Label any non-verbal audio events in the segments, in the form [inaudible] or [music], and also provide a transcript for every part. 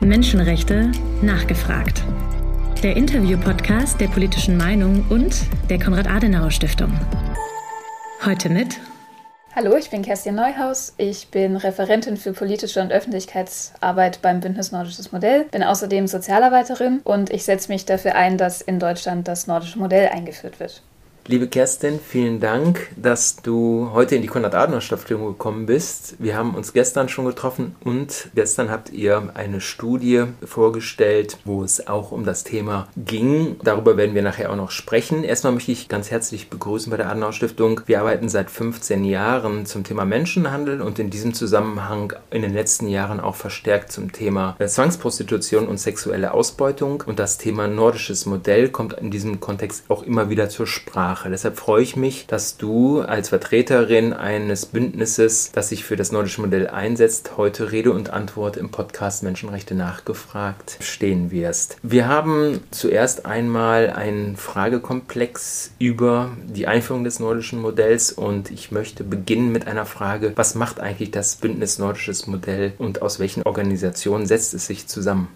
Menschenrechte nachgefragt. Der Interview-Podcast der politischen Meinung und der Konrad-Adenauer-Stiftung. Heute mit Hallo, ich bin Kerstin Neuhaus. Ich bin Referentin für politische und Öffentlichkeitsarbeit beim Bündnis Nordisches Modell, bin außerdem Sozialarbeiterin und ich setze mich dafür ein, dass in Deutschland das nordische Modell eingeführt wird. Liebe Kerstin, vielen Dank, dass du heute in die Konrad-Adenauer-Stiftung gekommen bist. Wir haben uns gestern schon getroffen und gestern habt ihr eine Studie vorgestellt, wo es auch um das Thema ging. Darüber werden wir nachher auch noch sprechen. Erstmal möchte ich ganz herzlich begrüßen bei der Adenauer-Stiftung. Wir arbeiten seit 15 Jahren zum Thema Menschenhandel und in diesem Zusammenhang in den letzten Jahren auch verstärkt zum Thema Zwangsprostitution und sexuelle Ausbeutung. Und das Thema nordisches Modell kommt in diesem Kontext auch immer wieder zur Sprache. Sprache. Deshalb freue ich mich, dass du als Vertreterin eines Bündnisses, das sich für das nordische Modell einsetzt, heute Rede und Antwort im Podcast Menschenrechte nachgefragt stehen wirst. Wir haben zuerst einmal einen Fragekomplex über die Einführung des nordischen Modells und ich möchte beginnen mit einer Frage, was macht eigentlich das Bündnis Nordisches Modell und aus welchen Organisationen setzt es sich zusammen?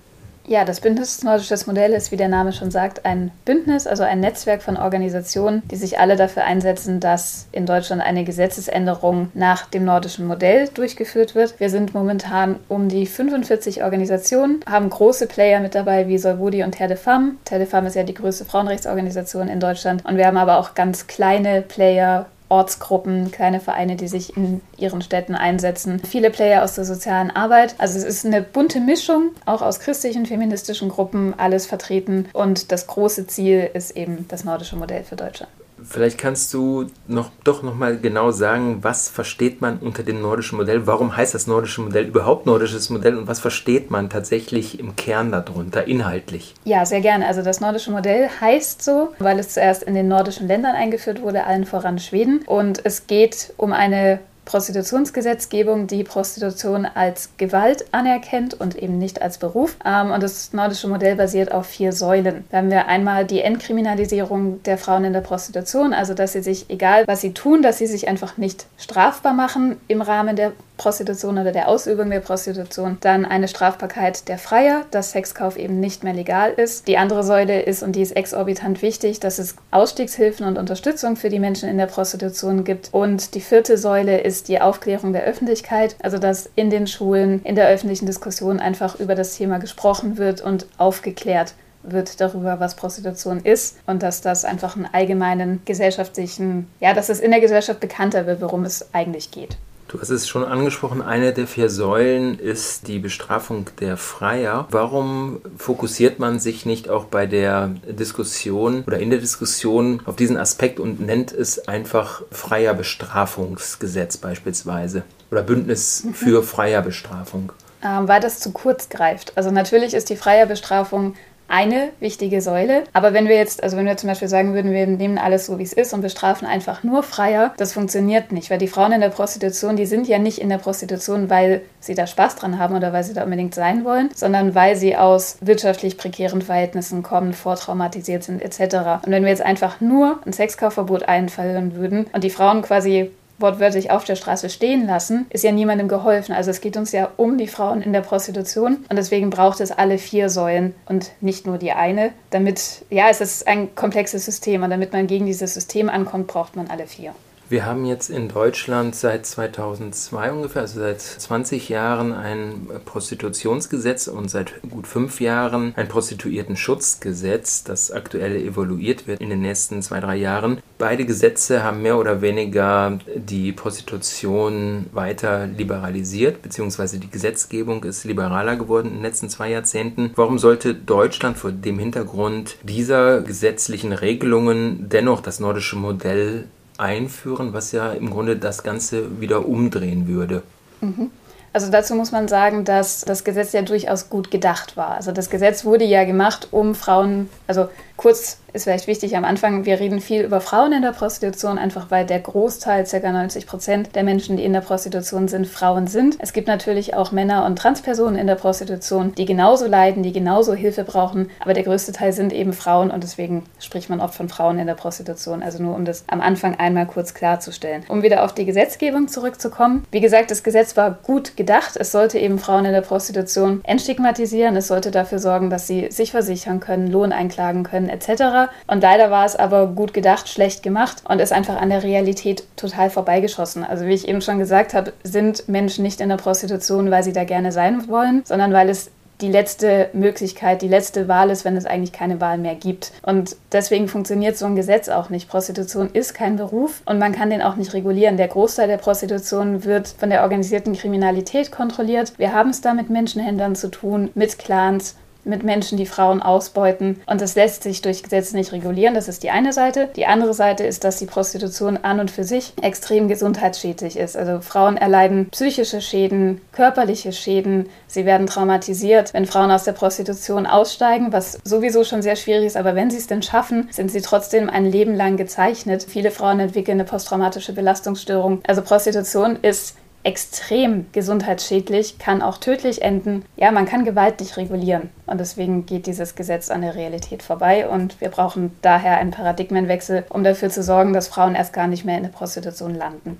Ja, das Bündnis Nordisches Modell ist, wie der Name schon sagt, ein Bündnis, also ein Netzwerk von Organisationen, die sich alle dafür einsetzen, dass in Deutschland eine Gesetzesänderung nach dem nordischen Modell durchgeführt wird. Wir sind momentan um die 45 Organisationen, haben große Player mit dabei wie Solvodi und Terre de Femme. Terre de Femme ist ja die größte Frauenrechtsorganisation in Deutschland und wir haben aber auch ganz kleine Player Ortsgruppen, kleine Vereine, die sich in ihren Städten einsetzen. Viele Player aus der sozialen Arbeit. Also es ist eine bunte Mischung, auch aus christlichen, feministischen Gruppen, alles vertreten. Und das große Ziel ist eben das nordische Modell für Deutschland. Vielleicht kannst du noch, doch noch mal genau sagen, was versteht man unter dem nordischen Modell? Warum heißt das nordische Modell überhaupt nordisches Modell und was versteht man tatsächlich im Kern darunter, inhaltlich? Ja, sehr gerne. Also das nordische Modell heißt so, weil es zuerst in den nordischen Ländern eingeführt wurde, allen voran Schweden. Und es geht um eine Prostitutionsgesetzgebung, die Prostitution als Gewalt anerkennt und eben nicht als Beruf. Ähm, und das nordische Modell basiert auf vier Säulen. Da haben wir einmal die Entkriminalisierung der Frauen in der Prostitution, also dass sie sich, egal was sie tun, dass sie sich einfach nicht strafbar machen im Rahmen der Prostitution oder der Ausübung der Prostitution. Dann eine Strafbarkeit der Freier, dass Sexkauf eben nicht mehr legal ist. Die andere Säule ist, und die ist exorbitant wichtig, dass es Ausstiegshilfen und Unterstützung für die Menschen in der Prostitution gibt. Und die vierte Säule ist die Aufklärung der Öffentlichkeit, also dass in den Schulen, in der öffentlichen Diskussion einfach über das Thema gesprochen wird und aufgeklärt wird darüber, was Prostitution ist und dass das einfach einen allgemeinen gesellschaftlichen, ja, dass es in der Gesellschaft bekannter wird, worum es eigentlich geht. Du hast es schon angesprochen, eine der vier Säulen ist die Bestrafung der Freier. Warum fokussiert man sich nicht auch bei der Diskussion oder in der Diskussion auf diesen Aspekt und nennt es einfach Freier Bestrafungsgesetz beispielsweise oder Bündnis mhm. für Freier Bestrafung? Ähm, weil das zu kurz greift. Also natürlich ist die Freier Bestrafung eine wichtige Säule. Aber wenn wir jetzt, also wenn wir zum Beispiel sagen würden, wir nehmen alles so, wie es ist und bestrafen einfach nur Freier, das funktioniert nicht, weil die Frauen in der Prostitution, die sind ja nicht in der Prostitution, weil sie da Spaß dran haben oder weil sie da unbedingt sein wollen, sondern weil sie aus wirtschaftlich prekären Verhältnissen kommen, vortraumatisiert sind etc. Und wenn wir jetzt einfach nur ein Sexkaufverbot einfallen würden und die Frauen quasi wortwörtlich auf der Straße stehen lassen, ist ja niemandem geholfen. Also es geht uns ja um die Frauen in der Prostitution und deswegen braucht es alle vier Säulen und nicht nur die eine, damit, ja, es ist ein komplexes System und damit man gegen dieses System ankommt, braucht man alle vier. Wir haben jetzt in Deutschland seit 2002 ungefähr, also seit 20 Jahren, ein Prostitutionsgesetz und seit gut fünf Jahren ein Prostituiertenschutzgesetz, das aktuell evaluiert wird in den nächsten zwei, drei Jahren. Beide Gesetze haben mehr oder weniger die Prostitution weiter liberalisiert, beziehungsweise die Gesetzgebung ist liberaler geworden in den letzten zwei Jahrzehnten. Warum sollte Deutschland vor dem Hintergrund dieser gesetzlichen Regelungen dennoch das nordische Modell einführen, was ja im Grunde das Ganze wieder umdrehen würde. Mhm. Also dazu muss man sagen, dass das Gesetz ja durchaus gut gedacht war. Also das Gesetz wurde ja gemacht, um Frauen, also Kurz ist vielleicht wichtig am Anfang, wir reden viel über Frauen in der Prostitution, einfach weil der Großteil, ca. 90 Prozent der Menschen, die in der Prostitution sind, Frauen sind. Es gibt natürlich auch Männer und Transpersonen in der Prostitution, die genauso leiden, die genauso Hilfe brauchen, aber der größte Teil sind eben Frauen und deswegen spricht man oft von Frauen in der Prostitution. Also nur um das am Anfang einmal kurz klarzustellen. Um wieder auf die Gesetzgebung zurückzukommen. Wie gesagt, das Gesetz war gut gedacht. Es sollte eben Frauen in der Prostitution entstigmatisieren. Es sollte dafür sorgen, dass sie sich versichern können, Lohn einklagen können etc. Und leider war es aber gut gedacht, schlecht gemacht und ist einfach an der Realität total vorbeigeschossen. Also wie ich eben schon gesagt habe, sind Menschen nicht in der Prostitution, weil sie da gerne sein wollen, sondern weil es die letzte Möglichkeit, die letzte Wahl ist, wenn es eigentlich keine Wahl mehr gibt. Und deswegen funktioniert so ein Gesetz auch nicht. Prostitution ist kein Beruf und man kann den auch nicht regulieren. Der Großteil der Prostitution wird von der organisierten Kriminalität kontrolliert. Wir haben es da mit Menschenhändlern zu tun, mit Clans mit Menschen, die Frauen ausbeuten. Und das lässt sich durch Gesetze nicht regulieren. Das ist die eine Seite. Die andere Seite ist, dass die Prostitution an und für sich extrem gesundheitsschädlich ist. Also Frauen erleiden psychische Schäden, körperliche Schäden. Sie werden traumatisiert. Wenn Frauen aus der Prostitution aussteigen, was sowieso schon sehr schwierig ist, aber wenn sie es denn schaffen, sind sie trotzdem ein Leben lang gezeichnet. Viele Frauen entwickeln eine posttraumatische Belastungsstörung. Also Prostitution ist extrem gesundheitsschädlich, kann auch tödlich enden. Ja, man kann Gewalt nicht regulieren. Und deswegen geht dieses Gesetz an der Realität vorbei. Und wir brauchen daher einen Paradigmenwechsel, um dafür zu sorgen, dass Frauen erst gar nicht mehr in der Prostitution landen.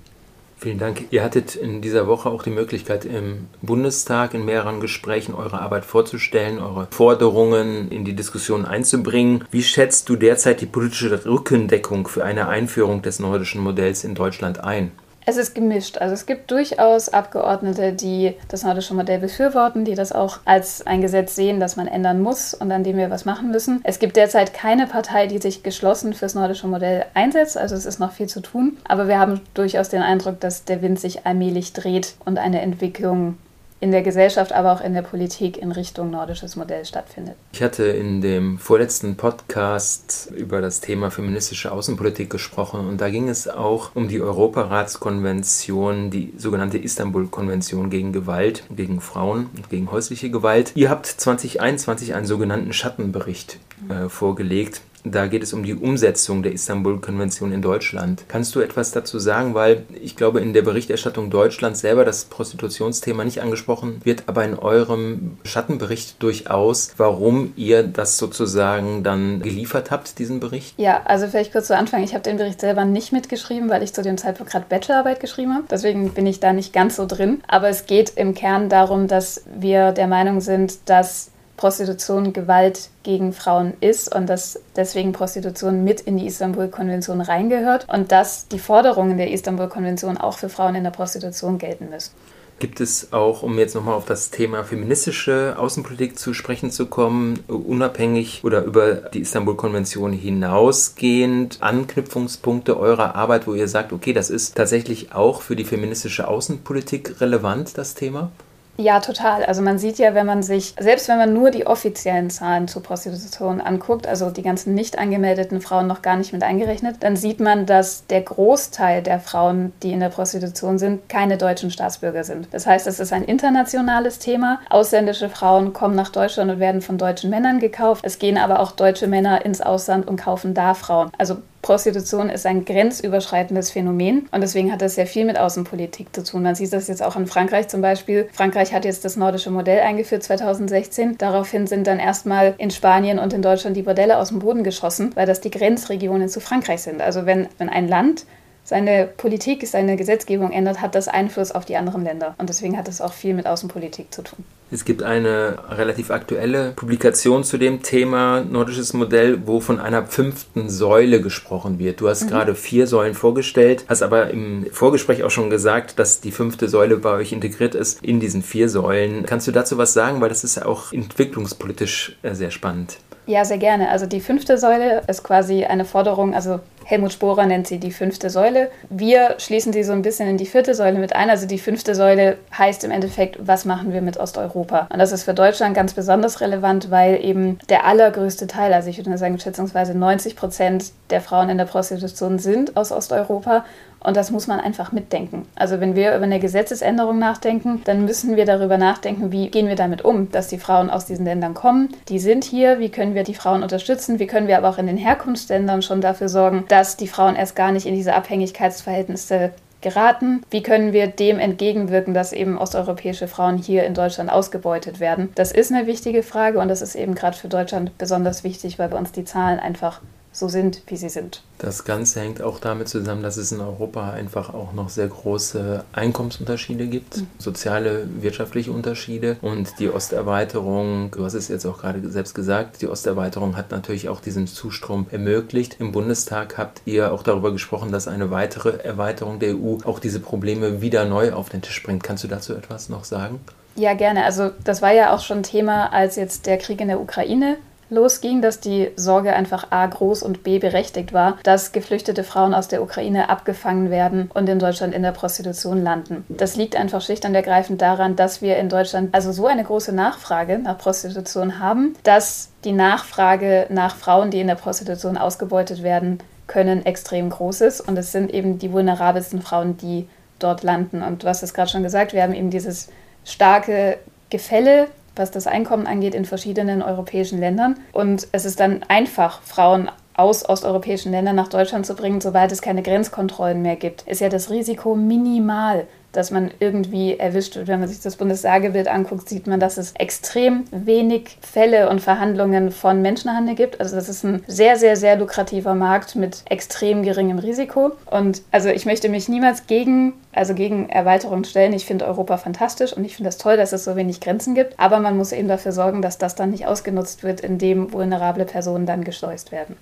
Vielen Dank. Ihr hattet in dieser Woche auch die Möglichkeit, im Bundestag in mehreren Gesprächen eure Arbeit vorzustellen, eure Forderungen in die Diskussion einzubringen. Wie schätzt du derzeit die politische Rückendeckung für eine Einführung des nordischen Modells in Deutschland ein? Es ist gemischt. Also es gibt durchaus Abgeordnete, die das nordische Modell befürworten, die das auch als ein Gesetz sehen, das man ändern muss und an dem wir was machen müssen. Es gibt derzeit keine Partei, die sich geschlossen fürs nordische Modell einsetzt. Also es ist noch viel zu tun. Aber wir haben durchaus den Eindruck, dass der Wind sich allmählich dreht und eine Entwicklung in der Gesellschaft, aber auch in der Politik in Richtung nordisches Modell stattfindet. Ich hatte in dem vorletzten Podcast über das Thema feministische Außenpolitik gesprochen und da ging es auch um die Europaratskonvention, die sogenannte Istanbul-Konvention gegen Gewalt, gegen Frauen und gegen häusliche Gewalt. Ihr habt 2021 einen sogenannten Schattenbericht äh, vorgelegt da geht es um die Umsetzung der Istanbul-Konvention in Deutschland. Kannst du etwas dazu sagen? Weil ich glaube, in der Berichterstattung Deutschlands selber das Prostitutionsthema nicht angesprochen wird, aber in eurem Schattenbericht durchaus, warum ihr das sozusagen dann geliefert habt, diesen Bericht? Ja, also vielleicht kurz zu Anfang. Ich habe den Bericht selber nicht mitgeschrieben, weil ich zu dem Zeitpunkt gerade Bachelorarbeit geschrieben habe. Deswegen bin ich da nicht ganz so drin. Aber es geht im Kern darum, dass wir der Meinung sind, dass Prostitution Gewalt gegen Frauen ist und dass deswegen Prostitution mit in die Istanbul-Konvention reingehört und dass die Forderungen der Istanbul-Konvention auch für Frauen in der Prostitution gelten müssen. Gibt es auch, um jetzt nochmal auf das Thema feministische Außenpolitik zu sprechen zu kommen, unabhängig oder über die Istanbul-Konvention hinausgehend Anknüpfungspunkte eurer Arbeit, wo ihr sagt, okay, das ist tatsächlich auch für die feministische Außenpolitik relevant, das Thema? Ja, total. Also man sieht ja, wenn man sich, selbst wenn man nur die offiziellen Zahlen zur Prostitution anguckt, also die ganzen nicht angemeldeten Frauen noch gar nicht mit eingerechnet, dann sieht man, dass der Großteil der Frauen, die in der Prostitution sind, keine deutschen Staatsbürger sind. Das heißt, es ist ein internationales Thema. Ausländische Frauen kommen nach Deutschland und werden von deutschen Männern gekauft. Es gehen aber auch deutsche Männer ins Ausland und kaufen da Frauen. Also Prostitution ist ein grenzüberschreitendes Phänomen und deswegen hat das sehr viel mit Außenpolitik zu tun. Man sieht das jetzt auch in Frankreich zum Beispiel. Frankreich hat jetzt das nordische Modell eingeführt 2016. Daraufhin sind dann erstmal in Spanien und in Deutschland die Bordelle aus dem Boden geschossen, weil das die Grenzregionen zu Frankreich sind. Also wenn, wenn ein Land seine Politik, seine Gesetzgebung ändert, hat das Einfluss auf die anderen Länder. Und deswegen hat es auch viel mit Außenpolitik zu tun. Es gibt eine relativ aktuelle Publikation zu dem Thema nordisches Modell, wo von einer fünften Säule gesprochen wird. Du hast mhm. gerade vier Säulen vorgestellt, hast aber im Vorgespräch auch schon gesagt, dass die fünfte Säule bei euch integriert ist in diesen vier Säulen. Kannst du dazu was sagen? Weil das ist ja auch entwicklungspolitisch äh, sehr spannend. Ja, sehr gerne. Also die fünfte Säule ist quasi eine Forderung, also Helmut Sporer nennt sie die fünfte Säule. Wir schließen sie so ein bisschen in die vierte Säule mit ein. Also die fünfte Säule heißt im Endeffekt, was machen wir mit Osteuropa? Und das ist für Deutschland ganz besonders relevant, weil eben der allergrößte Teil, also ich würde sagen schätzungsweise 90 Prozent der Frauen in der Prostitution sind aus Osteuropa Und das muss man einfach mitdenken. Also wenn wir über eine Gesetzesänderung nachdenken, dann müssen wir darüber nachdenken, wie gehen wir damit um, dass die Frauen aus diesen Ländern kommen. Die sind hier, wie können wir die Frauen unterstützen, wie können wir aber auch in den Herkunftsländern schon dafür sorgen, dass die Frauen erst gar nicht in diese Abhängigkeitsverhältnisse geraten? Wie können wir dem entgegenwirken, dass eben osteuropäische Frauen hier in Deutschland ausgebeutet werden? Das ist eine wichtige Frage und das ist eben gerade für Deutschland besonders wichtig, weil bei uns die Zahlen einfach so sind, wie sie sind. Das Ganze hängt auch damit zusammen, dass es in Europa einfach auch noch sehr große Einkommensunterschiede gibt, mhm. soziale, wirtschaftliche Unterschiede und die Osterweiterung, du hast es jetzt auch gerade selbst gesagt, die Osterweiterung hat natürlich auch diesen Zustrom ermöglicht. Im Bundestag habt ihr auch darüber gesprochen, dass eine weitere Erweiterung der EU auch diese Probleme wieder neu auf den Tisch bringt. Kannst du dazu etwas noch sagen? Ja, gerne. Also das war ja auch schon Thema, als jetzt der Krieg in der Ukraine losging, dass die Sorge einfach A groß und B berechtigt war, dass geflüchtete Frauen aus der Ukraine abgefangen werden und in Deutschland in der Prostitution landen. Das liegt einfach schlicht und ergreifend daran, dass wir in Deutschland also so eine große Nachfrage nach Prostitution haben, dass die Nachfrage nach Frauen, die in der Prostitution ausgebeutet werden können, extrem groß ist. Und es sind eben die vulnerabelsten Frauen, die dort landen. Und du hast es gerade schon gesagt, wir haben eben dieses starke Gefälle was das Einkommen angeht, in verschiedenen europäischen Ländern. Und es ist dann einfach, Frauen aus osteuropäischen Ländern nach Deutschland zu bringen, sobald es keine Grenzkontrollen mehr gibt, ist ja das Risiko minimal, dass man irgendwie erwischt wird. Wenn man sich das Bundessagebild anguckt, sieht man, dass es extrem wenig Fälle und Verhandlungen von Menschenhandel gibt. Also das ist ein sehr, sehr, sehr lukrativer Markt mit extrem geringem Risiko. Und also ich möchte mich niemals gegen, also gegen Erweiterung stellen. Ich finde Europa fantastisch und ich finde es das toll, dass es so wenig Grenzen gibt. Aber man muss eben dafür sorgen, dass das dann nicht ausgenutzt wird, indem vulnerable Personen dann geschleust werden.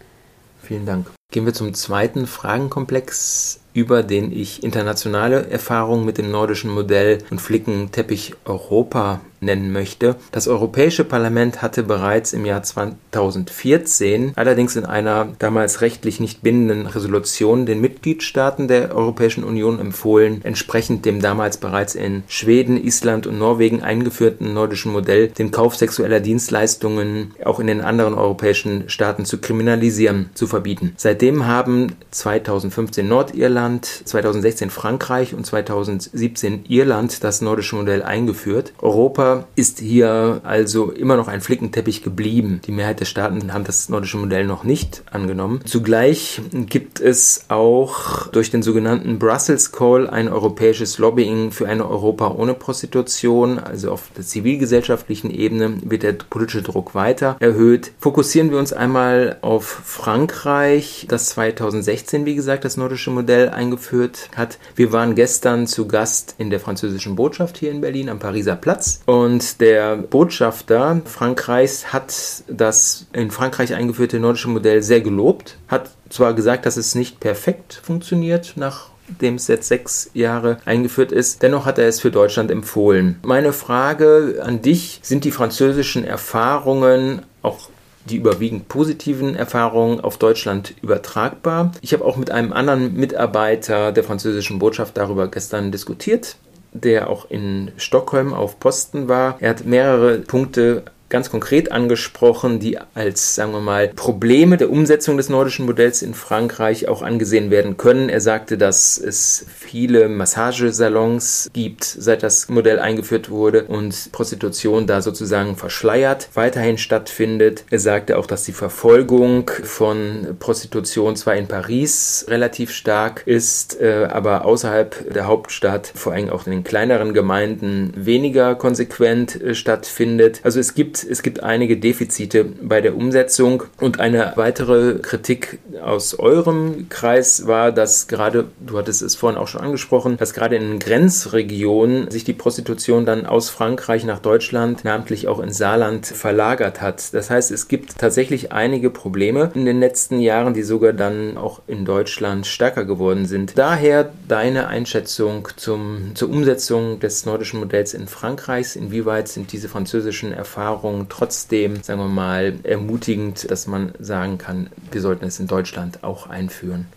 Vielen Dank. Gehen wir zum zweiten Fragenkomplex über den ich internationale Erfahrungen mit dem nordischen Modell und Flickenteppich Europa nennen möchte. Das Europäische Parlament hatte bereits im Jahr 2014, allerdings in einer damals rechtlich nicht bindenden Resolution, den Mitgliedstaaten der Europäischen Union empfohlen, entsprechend dem damals bereits in Schweden, Island und Norwegen eingeführten nordischen Modell den Kauf sexueller Dienstleistungen auch in den anderen europäischen Staaten zu kriminalisieren, zu verbieten. Seitdem haben 2015 Nordirland, 2016 Frankreich und 2017 Irland das nordische Modell eingeführt. Europa ist hier also immer noch ein Flickenteppich geblieben. Die Mehrheit der Staaten haben das nordische Modell noch nicht angenommen. Zugleich gibt es auch durch den sogenannten Brussels Call ein europäisches Lobbying für eine Europa ohne Prostitution. Also auf der zivilgesellschaftlichen Ebene wird der politische Druck weiter erhöht. Fokussieren wir uns einmal auf Frankreich, das 2016, wie gesagt, das nordische Modell eingeführt hat. Wir waren gestern zu Gast in der französischen Botschaft hier in Berlin am Pariser Platz und und der Botschafter Frankreichs hat das in Frankreich eingeführte nordische Modell sehr gelobt, hat zwar gesagt, dass es nicht perfekt funktioniert nach dem es jetzt sechs Jahre eingeführt ist. Dennoch hat er es für Deutschland empfohlen. Meine Frage an dich, sind die französischen Erfahrungen auch die überwiegend positiven Erfahrungen auf Deutschland übertragbar. Ich habe auch mit einem anderen Mitarbeiter der französischen Botschaft darüber gestern diskutiert der auch in Stockholm auf Posten war. Er hat mehrere Punkte ganz konkret angesprochen, die als, sagen wir mal, Probleme der Umsetzung des nordischen Modells in Frankreich auch angesehen werden können. Er sagte, dass es viele Massagesalons gibt, seit das Modell eingeführt wurde und Prostitution da sozusagen verschleiert weiterhin stattfindet. Er sagte auch, dass die Verfolgung von Prostitution zwar in Paris relativ stark ist, äh, aber außerhalb der Hauptstadt, vor allem auch in den kleineren Gemeinden, weniger konsequent äh, stattfindet. Also es gibt es gibt einige Defizite bei der Umsetzung. Und eine weitere Kritik aus eurem Kreis war, dass gerade, du hattest es vorhin auch schon angesprochen, dass gerade in Grenzregionen sich die Prostitution dann aus Frankreich nach Deutschland, namentlich auch in Saarland, verlagert hat. Das heißt, es gibt tatsächlich einige Probleme in den letzten Jahren, die sogar dann auch in Deutschland stärker geworden sind. Daher deine Einschätzung zum, zur Umsetzung des nordischen Modells in Frankreich. Inwieweit sind diese französischen Erfahrungen trotzdem, sagen wir mal, ermutigend, dass man sagen kann, wir sollten es in Deutschland auch einführen?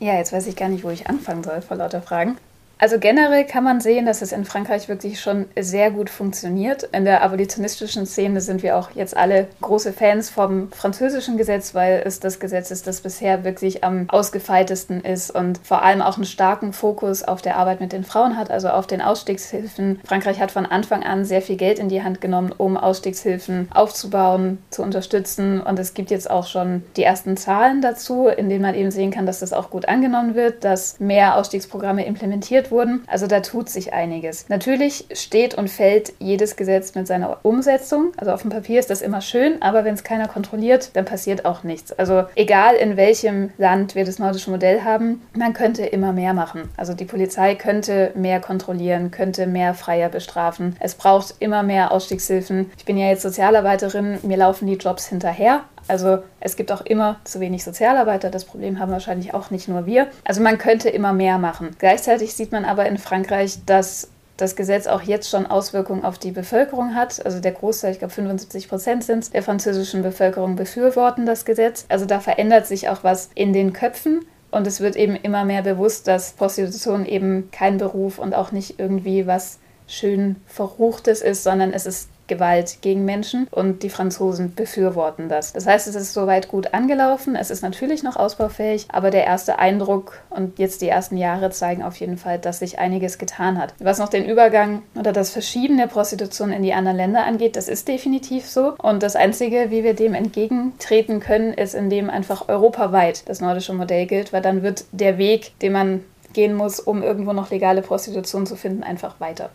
Ja, jetzt weiß ich gar nicht, wo ich anfangen soll vor lauter Fragen. Also generell kann man sehen, dass es in Frankreich wirklich schon sehr gut funktioniert. In der abolitionistischen Szene sind wir auch jetzt alle große Fans vom französischen Gesetz, weil es das Gesetz ist, das bisher wirklich am ausgefeiltesten ist und vor allem auch einen starken Fokus auf der Arbeit mit den Frauen hat, also auf den Ausstiegshilfen. Frankreich hat von Anfang an sehr viel Geld in die Hand genommen, um Ausstiegshilfen aufzubauen, zu unterstützen. Und es gibt jetzt auch schon die ersten Zahlen dazu, in denen man eben sehen kann, dass das auch gut angenommen wird, dass mehr Ausstiegsprogramme implementiert wurden. Also da tut sich einiges. Natürlich steht und fällt jedes Gesetz mit seiner Umsetzung. Also auf dem Papier ist das immer schön, aber wenn es keiner kontrolliert, dann passiert auch nichts. Also egal in welchem Land wir das nordische Modell haben, man könnte immer mehr machen. Also die Polizei könnte mehr kontrollieren, könnte mehr Freier bestrafen. Es braucht immer mehr Ausstiegshilfen. Ich bin ja jetzt Sozialarbeiterin, mir laufen die Jobs hinterher. Also es gibt auch immer zu wenig Sozialarbeiter. Das Problem haben wahrscheinlich auch nicht nur wir. Also man könnte immer mehr machen. Gleichzeitig sieht man aber in Frankreich, dass das Gesetz auch jetzt schon Auswirkungen auf die Bevölkerung hat. Also der Großteil, ich glaube 75 Prozent sind der französischen Bevölkerung befürworten das Gesetz. Also da verändert sich auch was in den Köpfen. Und es wird eben immer mehr bewusst, dass Prostitution eben kein Beruf und auch nicht irgendwie was schön Verruchtes ist, sondern es ist Gewalt gegen Menschen und die Franzosen befürworten das. Das heißt, es ist soweit gut angelaufen. Es ist natürlich noch ausbaufähig, aber der erste Eindruck und jetzt die ersten Jahre zeigen auf jeden Fall, dass sich einiges getan hat. Was noch den Übergang oder das Verschieben der Prostitution in die anderen Länder angeht, das ist definitiv so. Und das Einzige, wie wir dem entgegentreten können, ist, indem einfach europaweit das nordische Modell gilt, weil dann wird der Weg, den man gehen muss, um irgendwo noch legale Prostitution zu finden, einfach weiter.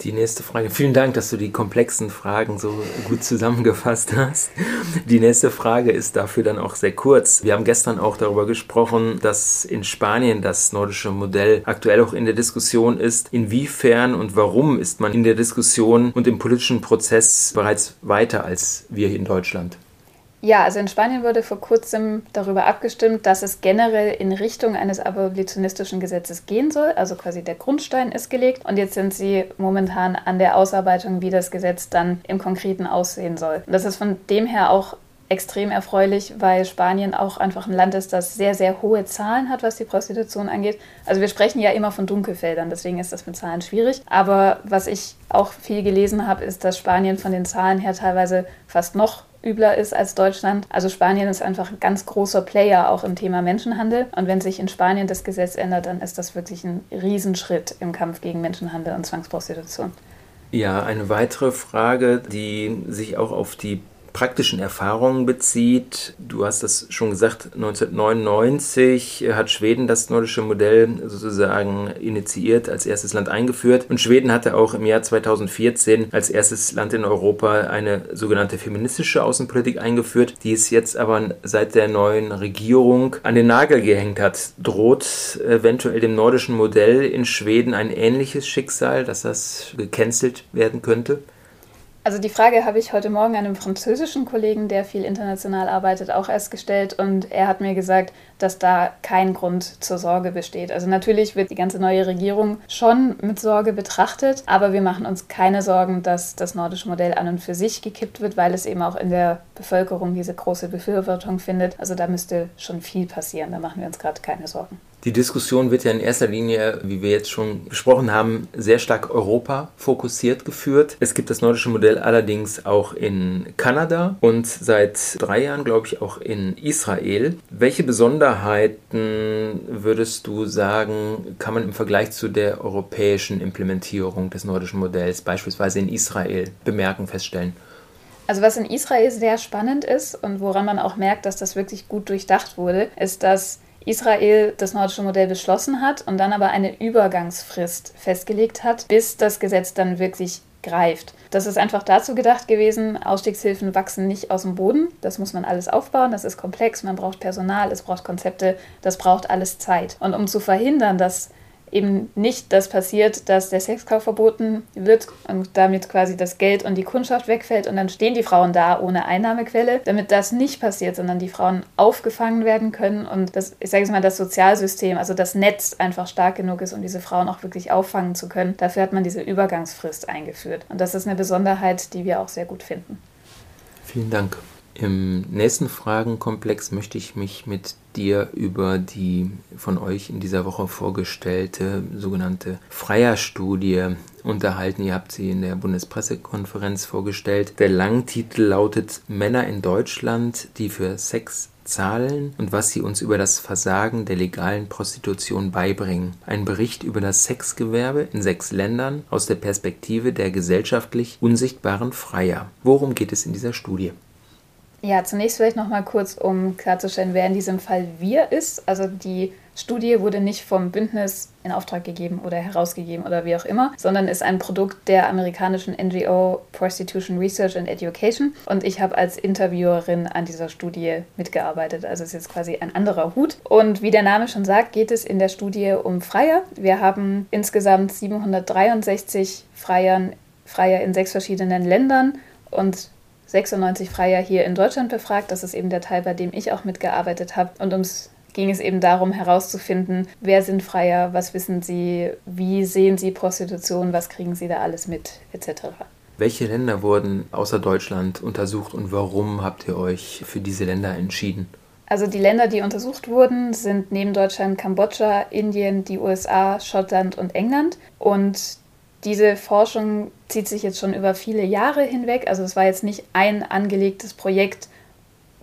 Die nächste Frage. Vielen Dank, dass du die komplexen Fragen so gut zusammengefasst hast. Die nächste Frage ist dafür dann auch sehr kurz. Wir haben gestern auch darüber gesprochen, dass in Spanien das nordische Modell aktuell auch in der Diskussion ist. Inwiefern und warum ist man in der Diskussion und im politischen Prozess bereits weiter als wir hier in Deutschland? Ja, also in Spanien wurde vor kurzem darüber abgestimmt, dass es generell in Richtung eines abolitionistischen Gesetzes gehen soll. Also quasi der Grundstein ist gelegt. Und jetzt sind sie momentan an der Ausarbeitung, wie das Gesetz dann im Konkreten aussehen soll. Und das ist von dem her auch extrem erfreulich, weil Spanien auch einfach ein Land ist, das sehr, sehr hohe Zahlen hat, was die Prostitution angeht. Also wir sprechen ja immer von Dunkelfeldern, deswegen ist das mit Zahlen schwierig. Aber was ich auch viel gelesen habe, ist, dass Spanien von den Zahlen her teilweise fast noch übler ist als Deutschland. Also Spanien ist einfach ein ganz großer Player auch im Thema Menschenhandel. Und wenn sich in Spanien das Gesetz ändert, dann ist das wirklich ein Riesenschritt im Kampf gegen Menschenhandel und Zwangsprostitution. Ja, eine weitere Frage, die sich auch auf die praktischen Erfahrungen bezieht. Du hast das schon gesagt, 1999 hat Schweden das nordische Modell sozusagen initiiert, als erstes Land eingeführt. Und Schweden hatte auch im Jahr 2014 als erstes Land in Europa eine sogenannte feministische Außenpolitik eingeführt, die es jetzt aber seit der neuen Regierung an den Nagel gehängt hat. Droht eventuell dem nordischen Modell in Schweden ein ähnliches Schicksal, dass das gecancelt werden könnte? Also die Frage habe ich heute Morgen einem französischen Kollegen, der viel international arbeitet, auch erst gestellt und er hat mir gesagt, dass da kein Grund zur Sorge besteht. Also natürlich wird die ganze neue Regierung schon mit Sorge betrachtet, aber wir machen uns keine Sorgen, dass das nordische Modell an und für sich gekippt wird, weil es eben auch in der Bevölkerung diese große Befürwortung findet. Also da müsste schon viel passieren, da machen wir uns gerade keine Sorgen. Die Diskussion wird ja in erster Linie, wie wir jetzt schon besprochen haben, sehr stark Europa fokussiert geführt. Es gibt das nordische Modell allerdings auch in Kanada und seit drei Jahren, glaube ich, auch in Israel. Welche Besonderheiten würdest du sagen, kann man im Vergleich zu der europäischen Implementierung des nordischen Modells beispielsweise in Israel bemerken, feststellen? Also was in Israel sehr spannend ist und woran man auch merkt, dass das wirklich gut durchdacht wurde, ist, dass Israel das nordische Modell beschlossen hat und dann aber eine Übergangsfrist festgelegt hat, bis das Gesetz dann wirklich greift. Das ist einfach dazu gedacht gewesen, Ausstiegshilfen wachsen nicht aus dem Boden. Das muss man alles aufbauen, das ist komplex, man braucht Personal, es braucht Konzepte, das braucht alles Zeit. Und um zu verhindern, dass eben nicht das passiert, dass der Sexkauf verboten wird und damit quasi das Geld und die Kundschaft wegfällt und dann stehen die Frauen da ohne Einnahmequelle. Damit das nicht passiert, sondern die Frauen aufgefangen werden können und das, ich sage jetzt mal, das Sozialsystem, also das Netz einfach stark genug ist, um diese Frauen auch wirklich auffangen zu können. Dafür hat man diese Übergangsfrist eingeführt. Und das ist eine Besonderheit, die wir auch sehr gut finden. Vielen Dank. Im nächsten Fragenkomplex möchte ich mich mit dir über die von euch in dieser Woche vorgestellte sogenannte Freier-Studie unterhalten. Ihr habt sie in der Bundespressekonferenz vorgestellt. Der Langtitel lautet Männer in Deutschland, die für Sex zahlen und was sie uns über das Versagen der legalen Prostitution beibringen. Ein Bericht über das Sexgewerbe in sechs Ländern aus der Perspektive der gesellschaftlich unsichtbaren Freier. Worum geht es in dieser Studie? Ja, zunächst vielleicht noch mal kurz, um klarzustellen, wer in diesem Fall wir ist. Also die Studie wurde nicht vom Bündnis in Auftrag gegeben oder herausgegeben oder wie auch immer, sondern ist ein Produkt der amerikanischen NGO Prostitution Research and Education. Und ich habe als Interviewerin an dieser Studie mitgearbeitet. Also ist jetzt quasi ein anderer Hut. Und wie der Name schon sagt, geht es in der Studie um Freier. Wir haben insgesamt 763 Freiern, Freier in sechs verschiedenen Ländern und 96 Freier hier in Deutschland befragt. Das ist eben der Teil, bei dem ich auch mitgearbeitet habe. Und ums ging es eben darum herauszufinden, wer sind Freier, was wissen sie, wie sehen sie Prostitution, was kriegen sie da alles mit, etc. Welche Länder wurden außer Deutschland untersucht und warum habt ihr euch für diese Länder entschieden? Also die Länder, die untersucht wurden, sind neben Deutschland Kambodscha, Indien, die USA, Schottland und England. Und diese Forschung zieht sich jetzt schon über viele Jahre hinweg. Also es war jetzt nicht ein angelegtes Projekt,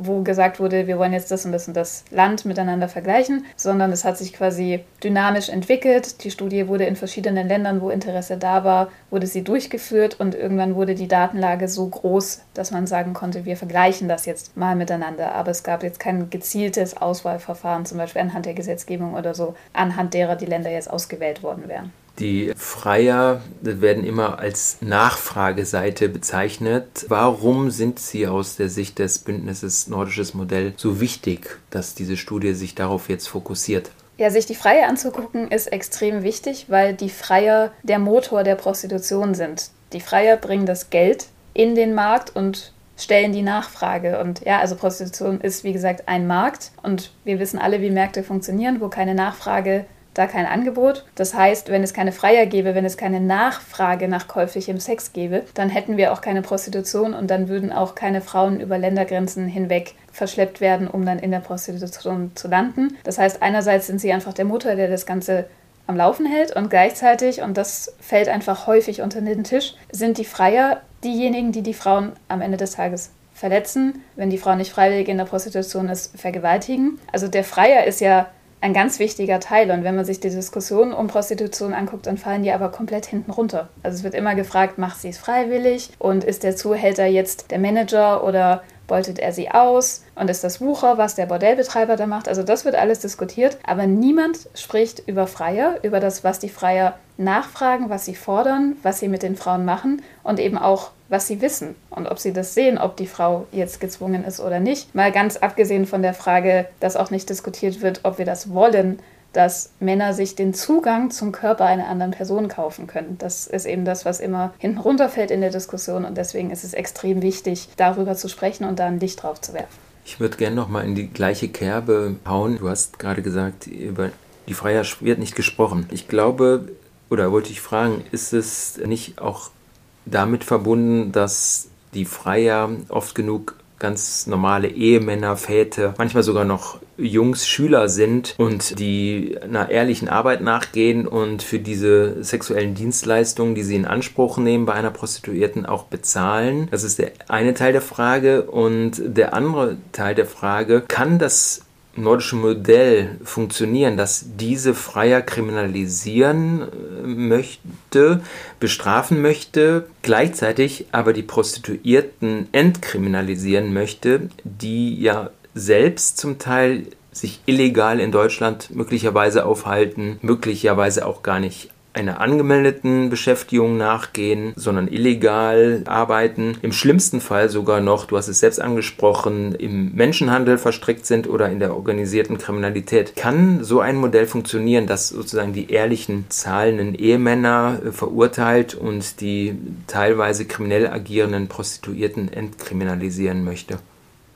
wo gesagt wurde, wir wollen jetzt das und das und das Land miteinander vergleichen, sondern es hat sich quasi dynamisch entwickelt. Die Studie wurde in verschiedenen Ländern, wo Interesse da war, wurde sie durchgeführt und irgendwann wurde die Datenlage so groß, dass man sagen konnte, wir vergleichen das jetzt mal miteinander. Aber es gab jetzt kein gezieltes Auswahlverfahren, zum Beispiel anhand der Gesetzgebung oder so, anhand derer die Länder jetzt ausgewählt worden wären. Die Freier werden immer als Nachfrageseite bezeichnet. Warum sind sie aus der Sicht des Bündnisses Nordisches Modell so wichtig, dass diese Studie sich darauf jetzt fokussiert? Ja, sich die Freier anzugucken ist extrem wichtig, weil die Freier der Motor der Prostitution sind. Die Freier bringen das Geld in den Markt und stellen die Nachfrage. Und ja, also Prostitution ist wie gesagt ein Markt und wir wissen alle, wie Märkte funktionieren, wo keine Nachfrage da kein Angebot. Das heißt, wenn es keine Freier gäbe, wenn es keine Nachfrage nach käuflichem Sex gäbe, dann hätten wir auch keine Prostitution und dann würden auch keine Frauen über Ländergrenzen hinweg verschleppt werden, um dann in der Prostitution zu landen. Das heißt, einerseits sind sie einfach der Motor, der das Ganze am Laufen hält und gleichzeitig, und das fällt einfach häufig unter den Tisch, sind die Freier diejenigen, die die Frauen am Ende des Tages verletzen, wenn die Frau nicht freiwillig in der Prostitution ist, vergewaltigen. Also der Freier ist ja ein ganz wichtiger Teil. Und wenn man sich die Diskussion um Prostitution anguckt, dann fallen die aber komplett hinten runter. Also es wird immer gefragt, macht sie es freiwillig und ist der Zuhälter jetzt der Manager oder beutet er sie aus und ist das Wucher, was der Bordellbetreiber da macht. Also das wird alles diskutiert, aber niemand spricht über Freier, über das, was die Freier nachfragen, was sie fordern, was sie mit den Frauen machen und eben auch, was sie wissen und ob sie das sehen, ob die Frau jetzt gezwungen ist oder nicht. Mal ganz abgesehen von der Frage, dass auch nicht diskutiert wird, ob wir das wollen, dass Männer sich den Zugang zum Körper einer anderen Person kaufen können. Das ist eben das, was immer hinten runterfällt in der Diskussion und deswegen ist es extrem wichtig, darüber zu sprechen und da ein Licht drauf zu werfen. Ich würde gerne nochmal in die gleiche Kerbe hauen. Du hast gerade gesagt, über die Freier wird nicht gesprochen. Ich glaube, oder wollte ich fragen, ist es nicht auch damit verbunden, dass die Freier oft genug ganz normale Ehemänner, Väter, manchmal sogar noch Jungs, Schüler sind und die einer ehrlichen Arbeit nachgehen und für diese sexuellen Dienstleistungen, die sie in Anspruch nehmen, bei einer Prostituierten auch bezahlen. Das ist der eine Teil der Frage. Und der andere Teil der Frage, kann das nordische Modell funktionieren, dass diese Freier kriminalisieren äh, möchte, bestrafen möchte, gleichzeitig aber die Prostituierten entkriminalisieren möchte, die ja selbst zum Teil sich illegal in Deutschland möglicherweise aufhalten, möglicherweise auch gar nicht einer angemeldeten Beschäftigung nachgehen, sondern illegal arbeiten, im schlimmsten Fall sogar noch, du hast es selbst angesprochen, im Menschenhandel verstrickt sind oder in der organisierten Kriminalität. Kann so ein Modell funktionieren, dass sozusagen die ehrlichen, zahlenden Ehemänner äh, verurteilt und die teilweise kriminell agierenden Prostituierten entkriminalisieren möchte?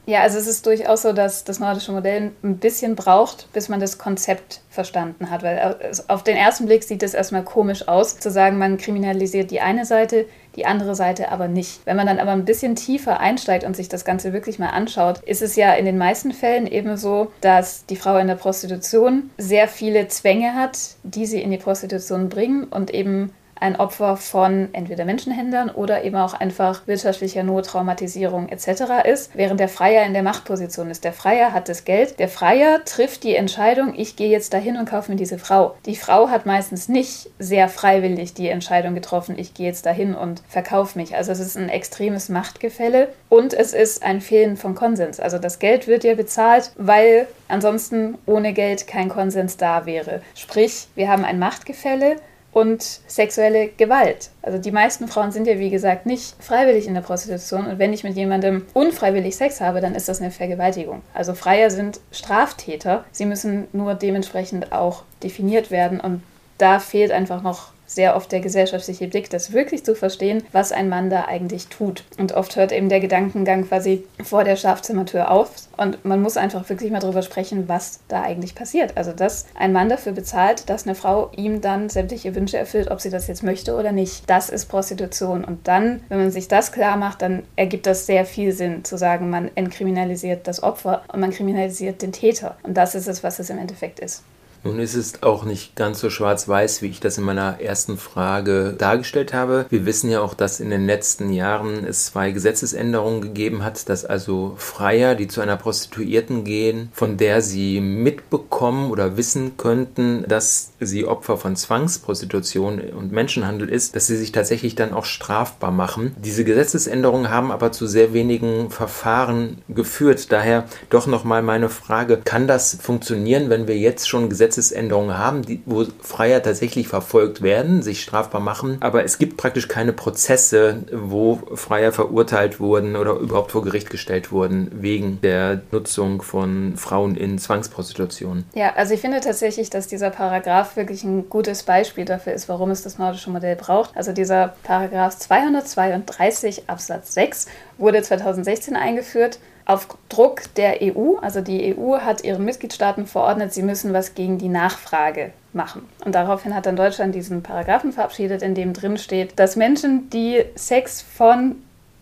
Ja, also es ist durchaus so, dass das nordische Modell ein bisschen braucht, bis man das Konzept verstanden hat. Weil auf den ersten Blick sieht es erstmal komisch aus, zu sagen, man kriminalisiert die eine Seite, die andere Seite aber nicht. Wenn man dann aber ein bisschen tiefer einsteigt und sich das Ganze wirklich mal anschaut, ist es ja in den meisten Fällen eben so, dass die Frau in der Prostitution sehr viele Zwänge hat, die sie in die Prostitution bringen und eben ein Opfer von entweder Menschenhändlern oder eben auch einfach wirtschaftlicher Not, Traumatisierung etc. ist, während der Freier in der Machtposition ist. Der Freier hat das Geld, der Freier trifft die Entscheidung, ich gehe jetzt dahin und kaufe mir diese Frau. Die Frau hat meistens nicht sehr freiwillig die Entscheidung getroffen, ich gehe jetzt dahin und verkaufe mich. Also es ist ein extremes Machtgefälle und es ist ein Fehlen von Konsens. Also das Geld wird ja bezahlt, weil ansonsten ohne Geld kein Konsens da wäre. Sprich, wir haben ein Machtgefälle und sexuelle Gewalt. Also die meisten Frauen sind ja wie gesagt nicht freiwillig in der Prostitution und wenn ich mit jemandem unfreiwillig Sex habe, dann ist das eine Vergewaltigung. Also Freier sind Straftäter. Sie müssen nur dementsprechend auch definiert werden und da fehlt einfach noch sehr oft der gesellschaftliche Blick, das wirklich zu verstehen, was ein Mann da eigentlich tut. Und oft hört eben der Gedankengang quasi vor der Schlafzimmertür auf und man muss einfach wirklich mal darüber sprechen, was da eigentlich passiert. Also, dass ein Mann dafür bezahlt, dass eine Frau ihm dann sämtliche Wünsche erfüllt, ob sie das jetzt möchte oder nicht. Das ist Prostitution. Und dann, wenn man sich das klar macht, dann ergibt das sehr viel Sinn, zu sagen, man entkriminalisiert das Opfer und man kriminalisiert den Täter. Und das ist es, was es im Endeffekt ist. Nun ist es auch nicht ganz so schwarz-weiß, wie ich das in meiner ersten Frage dargestellt habe. Wir wissen ja auch, dass in den letzten Jahren es zwei Gesetzesänderungen gegeben hat, dass also Freier, die zu einer Prostituierten gehen, von der sie mitbekommen oder wissen könnten, dass sie Opfer von Zwangsprostitution und Menschenhandel ist, dass sie sich tatsächlich dann auch strafbar machen. Diese Gesetzesänderungen haben aber zu sehr wenigen Verfahren geführt. Daher doch nochmal meine Frage, kann das funktionieren, wenn wir jetzt schon Gesetze Gesetzesänderungen haben, die, wo Freier tatsächlich verfolgt werden, sich strafbar machen, aber es gibt praktisch keine Prozesse, wo Freier verurteilt wurden oder überhaupt vor Gericht gestellt wurden wegen der Nutzung von Frauen in Zwangsprostitution. Ja, also ich finde tatsächlich, dass dieser Paragraph wirklich ein gutes Beispiel dafür ist, warum es das nordische Modell braucht. Also dieser Paragraph 232 Absatz 6 wurde 2016 eingeführt auf Druck der EU, also die EU hat ihren Mitgliedstaaten verordnet, sie müssen was gegen die Nachfrage machen. Und daraufhin hat dann Deutschland diesen Paragraphen verabschiedet, in dem drin steht, dass Menschen, die Sex von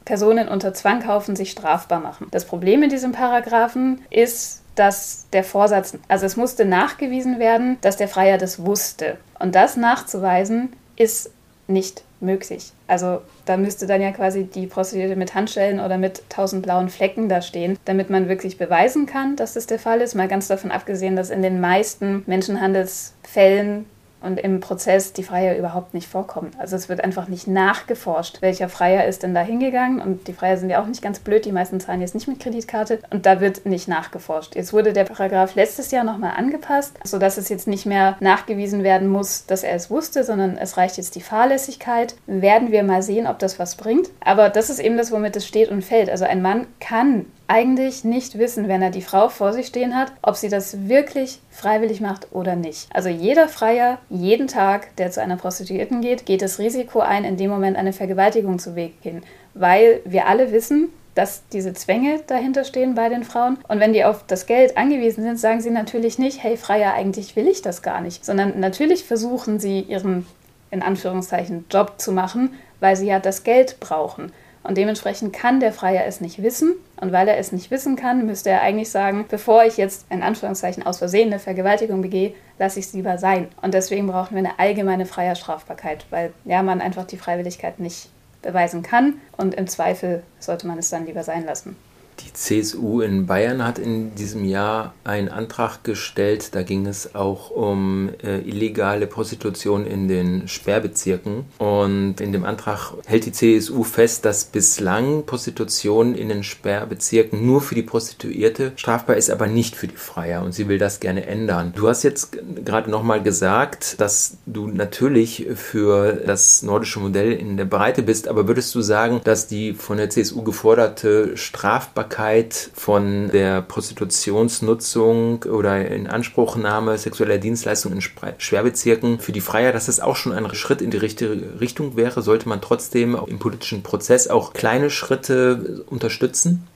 Personen unter Zwang kaufen, sich strafbar machen. Das Problem in diesem Paragraphen ist, dass der Vorsatz, also es musste nachgewiesen werden, dass der Freier das wusste. Und das nachzuweisen ist nicht möglich. Also da müsste dann ja quasi die Prostituierte mit Handschellen oder mit tausend blauen Flecken da stehen, damit man wirklich beweisen kann, dass das der Fall ist. Mal ganz davon abgesehen, dass in den meisten Menschenhandelsfällen und im Prozess die Freier überhaupt nicht vorkommen. Also es wird einfach nicht nachgeforscht, welcher Freier ist denn da hingegangen und die Freier sind ja auch nicht ganz blöd, die meisten zahlen jetzt nicht mit Kreditkarte und da wird nicht nachgeforscht. Jetzt wurde der Paragraph letztes Jahr nochmal angepasst, sodass es jetzt nicht mehr nachgewiesen werden muss, dass er es wusste, sondern es reicht jetzt die Fahrlässigkeit. Werden wir mal sehen, ob das was bringt. Aber das ist eben das, womit es steht und fällt. Also ein Mann kann eigentlich nicht wissen, wenn er die Frau vor sich stehen hat, ob sie das wirklich freiwillig macht oder nicht. Also jeder Freier, jeden Tag, der zu einer Prostituierten geht, geht das Risiko ein, in dem Moment eine Vergewaltigung zu gehen, weil wir alle wissen, dass diese Zwänge dahinter stehen bei den Frauen. Und wenn die auf das Geld angewiesen sind, sagen sie natürlich nicht, hey Freier, eigentlich will ich das gar nicht, sondern natürlich versuchen sie ihren in Anführungszeichen Job zu machen, weil sie ja das Geld brauchen. Und dementsprechend kann der Freier es nicht wissen. Und weil er es nicht wissen kann, müsste er eigentlich sagen, bevor ich jetzt in Anführungszeichen aus Versehen eine Vergewaltigung begehe, lasse ich es lieber sein. Und deswegen brauchen wir eine allgemeine Freierstrafbarkeit, weil ja man einfach die Freiwilligkeit nicht beweisen kann und im Zweifel sollte man es dann lieber sein lassen. Die CSU in Bayern hat in diesem Jahr einen Antrag gestellt. Da ging es auch um äh, illegale Prostitution in den Sperrbezirken. Und in dem Antrag hält die CSU fest, dass bislang Prostitution in den Sperrbezirken nur für die Prostituierte strafbar ist, aber nicht für die Freier. Und sie will das gerne ändern. Du hast jetzt gerade nochmal gesagt, dass du natürlich für das nordische Modell in der Breite bist, aber würdest du sagen, dass die von der CSU geforderte Strafbarkeit Strafbarkeit von der Prostitutionsnutzung oder Inanspruchnahme sexueller Dienstleistungen in Schwerbezirken für die Freier, dass das auch schon ein Schritt in die richtige Richtung wäre, sollte man trotzdem im politischen Prozess auch kleine Schritte unterstützen?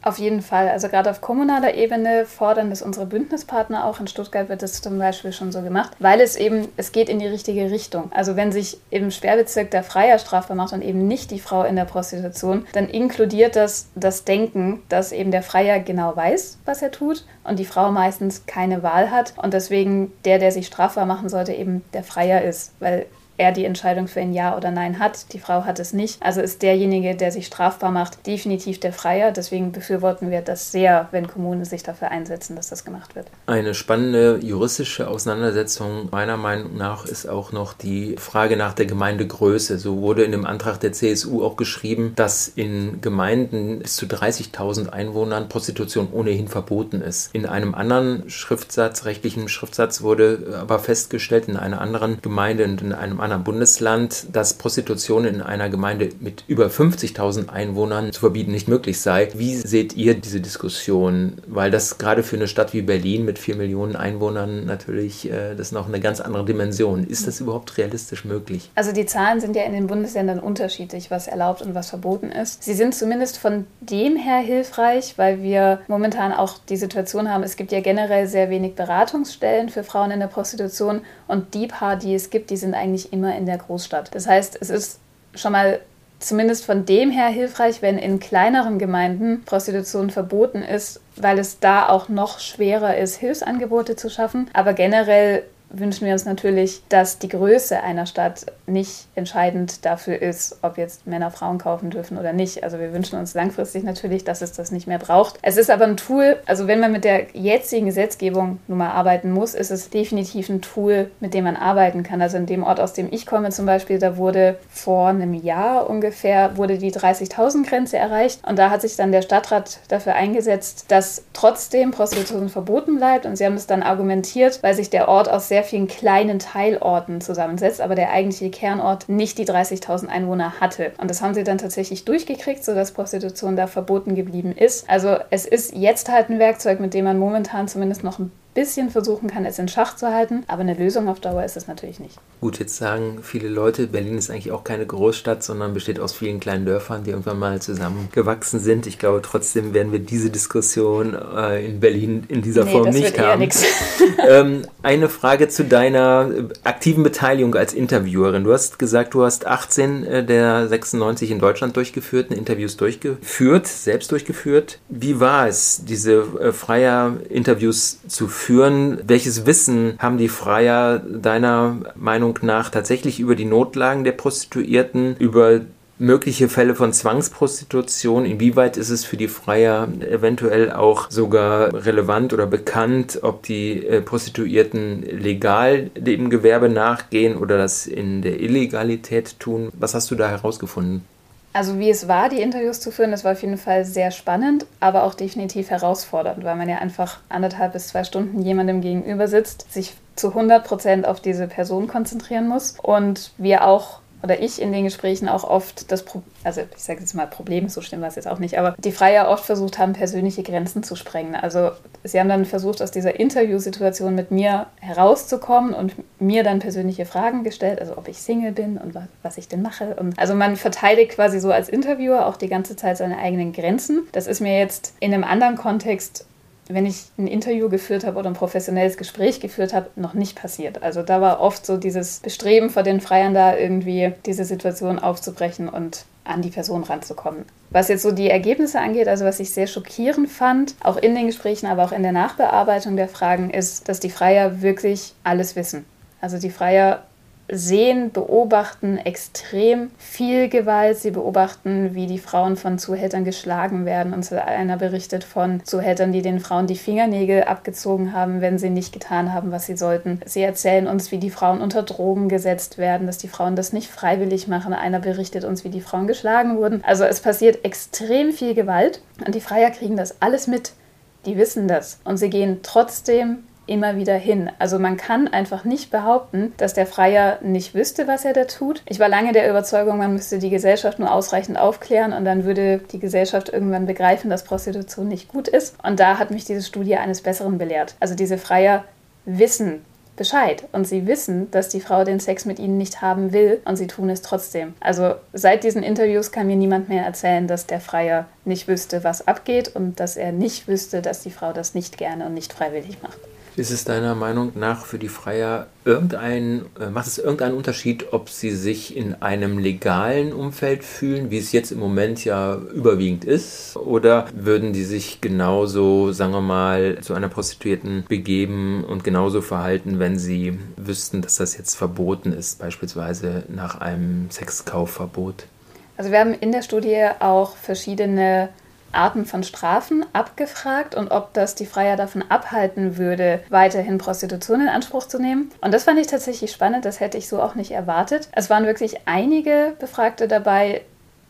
Auf jeden Fall. Also gerade auf kommunaler Ebene fordern das unsere Bündnispartner auch. In Stuttgart wird das zum Beispiel schon so gemacht, weil es eben, es geht in die richtige Richtung. Also wenn sich im Sperrbezirk der Freier strafbar macht und eben nicht die Frau in der Prostitution, dann inkludiert das das Denken, dass eben der Freier genau weiß, was er tut und die Frau meistens keine Wahl hat und deswegen der, der sich strafbar machen sollte, eben der Freier ist, weil er die Entscheidung für ein Ja oder Nein hat. Die Frau hat es nicht. Also ist derjenige, der sich strafbar macht, definitiv der Freier. Deswegen befürworten wir das sehr, wenn Kommunen sich dafür einsetzen, dass das gemacht wird. Eine spannende juristische Auseinandersetzung meiner Meinung nach ist auch noch die Frage nach der Gemeindegröße. So wurde in dem Antrag der CSU auch geschrieben, dass in Gemeinden bis zu 30.000 Einwohnern Prostitution ohnehin verboten ist. In einem anderen Schriftsatz, rechtlichen Schriftsatz wurde aber festgestellt, in einer anderen Gemeinde und in einem anderen Bundesland, dass Prostitution in einer Gemeinde mit über 50.000 Einwohnern zu verbieten nicht möglich sei. Wie seht ihr diese Diskussion? Weil das gerade für eine Stadt wie Berlin mit 4 Millionen Einwohnern natürlich, äh, das ist noch eine ganz andere Dimension. Ist das überhaupt realistisch möglich? Also die Zahlen sind ja in den Bundesländern unterschiedlich, was erlaubt und was verboten ist. Sie sind zumindest von dem her hilfreich, weil wir momentan auch die Situation haben, es gibt ja generell sehr wenig Beratungsstellen für Frauen in der Prostitution und die paar, die es gibt, die sind eigentlich immer in der Großstadt. Das heißt, es ist schon mal zumindest von dem her hilfreich, wenn in kleineren Gemeinden Prostitution verboten ist, weil es da auch noch schwerer ist, Hilfsangebote zu schaffen. Aber generell wünschen wir uns natürlich, dass die Größe einer Stadt nicht entscheidend dafür ist, ob jetzt Männer Frauen kaufen dürfen oder nicht. Also wir wünschen uns langfristig natürlich, dass es das nicht mehr braucht. Es ist aber ein Tool, also wenn man mit der jetzigen Gesetzgebung nun mal arbeiten muss, ist es definitiv ein Tool, mit dem man arbeiten kann. Also in dem Ort, aus dem ich komme zum Beispiel, da wurde vor einem Jahr ungefähr, wurde die 30.000 Grenze erreicht und da hat sich dann der Stadtrat dafür eingesetzt, dass trotzdem Prostitution verboten bleibt und sie haben es dann argumentiert, weil sich der Ort aus sehr sehr vielen kleinen Teilorten zusammensetzt, aber der eigentliche Kernort nicht die 30.000 Einwohner hatte. Und das haben sie dann tatsächlich durchgekriegt, sodass Prostitution da verboten geblieben ist. Also es ist jetzt halt ein Werkzeug, mit dem man momentan zumindest noch ein bisschen versuchen kann, es in Schach zu halten. Aber eine Lösung auf Dauer ist es natürlich nicht. Gut, jetzt sagen viele Leute, Berlin ist eigentlich auch keine Großstadt, sondern besteht aus vielen kleinen Dörfern, die irgendwann mal zusammengewachsen sind. Ich glaube, trotzdem werden wir diese Diskussion äh, in Berlin in dieser nee, Form das nicht wird haben. Eher [laughs] ähm, eine Frage zu deiner aktiven Beteiligung als Interviewerin. Du hast gesagt, du hast 18 äh, der 96 in Deutschland durchgeführten Interviews durchgeführt, selbst durchgeführt. Wie war es, diese äh, freier Interviews zu führen? Führen. Welches Wissen haben die Freier deiner Meinung nach tatsächlich über die Notlagen der Prostituierten, über mögliche Fälle von Zwangsprostitution, inwieweit ist es für die Freier eventuell auch sogar relevant oder bekannt, ob die äh, Prostituierten legal dem Gewerbe nachgehen oder das in der Illegalität tun? Was hast du da herausgefunden? Also wie es war, die Interviews zu führen, das war auf jeden Fall sehr spannend, aber auch definitiv herausfordernd, weil man ja einfach anderthalb bis zwei Stunden jemandem gegenüber sitzt, sich zu 100 Prozent auf diese Person konzentrieren muss. Und wir auch oder ich in den Gesprächen auch oft das, Pro also ich sage jetzt mal Problem, so schlimm war es jetzt auch nicht, aber die Freier oft versucht haben, persönliche Grenzen zu sprengen. Also sie haben dann versucht, aus dieser Interviewsituation mit mir herauszukommen und mir dann persönliche Fragen gestellt, also ob ich Single bin und was, was ich denn mache. Und also man verteidigt quasi so als Interviewer auch die ganze Zeit seine eigenen Grenzen. Das ist mir jetzt in einem anderen Kontext wenn ich ein Interview geführt habe oder ein professionelles Gespräch geführt habe, noch nicht passiert. Also da war oft so dieses Bestreben vor den Freiern da, irgendwie diese Situation aufzubrechen und an die Person ranzukommen. Was jetzt so die Ergebnisse angeht, also was ich sehr schockierend fand, auch in den Gesprächen, aber auch in der Nachbearbeitung der Fragen, ist, dass die Freier wirklich alles wissen. Also die Freier sehen, beobachten extrem viel Gewalt. Sie beobachten, wie die Frauen von Zuhältern geschlagen werden. Und einer berichtet von Zuhältern, die den Frauen die Fingernägel abgezogen haben, wenn sie nicht getan haben, was sie sollten. Sie erzählen uns, wie die Frauen unter Drogen gesetzt werden, dass die Frauen das nicht freiwillig machen. Einer berichtet uns, wie die Frauen geschlagen wurden. Also es passiert extrem viel Gewalt und die Freier kriegen das alles mit. Die wissen das und sie gehen trotzdem immer wieder hin. Also man kann einfach nicht behaupten, dass der Freier nicht wüsste, was er da tut. Ich war lange der Überzeugung, man müsste die Gesellschaft nur ausreichend aufklären und dann würde die Gesellschaft irgendwann begreifen, dass Prostitution nicht gut ist. Und da hat mich diese Studie eines Besseren belehrt. Also diese Freier wissen, Bescheid und sie wissen, dass die Frau den Sex mit ihnen nicht haben will und sie tun es trotzdem. Also seit diesen Interviews kann mir niemand mehr erzählen, dass der Freier nicht wüsste, was abgeht und dass er nicht wüsste, dass die Frau das nicht gerne und nicht freiwillig macht. Ist es deiner Meinung nach für die Freier irgendein, äh, macht es irgendeinen Unterschied, ob sie sich in einem legalen Umfeld fühlen, wie es jetzt im Moment ja überwiegend ist, oder würden die sich genauso, sagen wir mal, zu einer Prostituierten begeben und genauso verhalten, wenn sie wüssten, dass das jetzt verboten ist, beispielsweise nach einem Sexkaufverbot? Also wir haben in der Studie auch verschiedene Arten von Strafen abgefragt und ob das die Freier davon abhalten würde, weiterhin Prostitution in Anspruch zu nehmen. Und das fand ich tatsächlich spannend, das hätte ich so auch nicht erwartet. Es waren wirklich einige Befragte dabei,